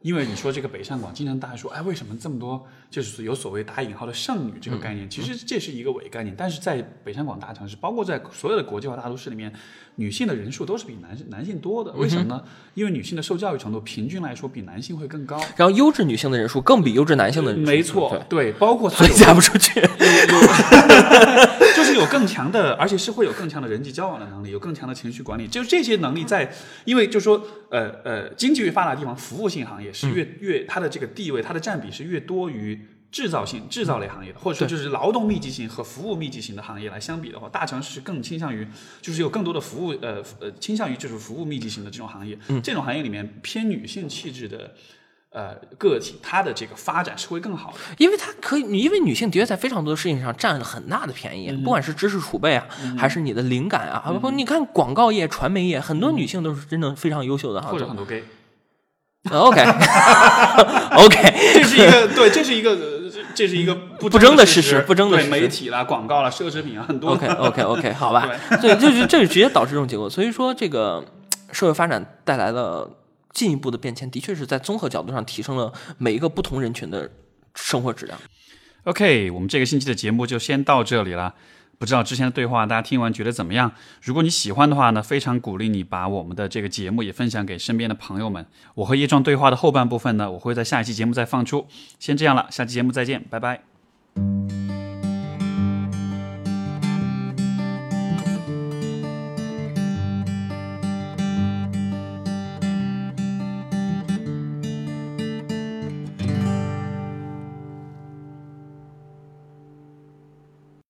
因为你说这个北上广，经常大家说，哎，为什么这么多就是有所谓打引号的剩女这个概念？其实这是一个伪概念，但是在北上广大城市，包括在所有的国际化大都市里面，女性的人数都是比男性男性多的。为什么呢？因为女性的受教育程度平均来说比男性会更高。然后优质女性的人数更比优质男性的人数没错对，，对，包括她所以嫁不出去。就是有更强的，而且是会有更强的人际交往的能力，有更强的情绪管理，就是这些能力在，因为就说呃呃，经济越发达的地方，服务性行业是越、越它的这个地位，它的占比是越多于。制造性、制造类行业的，或者说就是劳动密集型和服务密集型的行业来相比的话，大城市更倾向于，就是有更多的服务，呃呃，倾向于就是服务密集型的这种行业。嗯。这种行业里面偏女性气质的，呃个体，她的这个发展是会更好的。因为它可以，因为女性的确在非常多的事情上占了很大的便宜，不管是知识储备啊，还是你的灵感啊，包括你看广告业、传媒业，很多女性都是真的非常优秀的哈。或者很多 gay，OK，OK，这是一个对，这是一个呃这是一个不不争的事事实不争的对事实媒体啦、广告啦、奢侈品啊，很多 OK OK OK，好吧，对，就是这就直接导致这种结果。所以说，这个社会发展带来了进一步的变迁，的确是在综合角度上提升了每一个不同人群的生活质量。OK，我们这个星期的节目就先到这里了。不知道之前的对话大家听完觉得怎么样？如果你喜欢的话呢，非常鼓励你把我们的这个节目也分享给身边的朋友们。我和叶壮对话的后半部分呢，我会在下一期节目再放出。先这样了，下期节目再见，拜拜。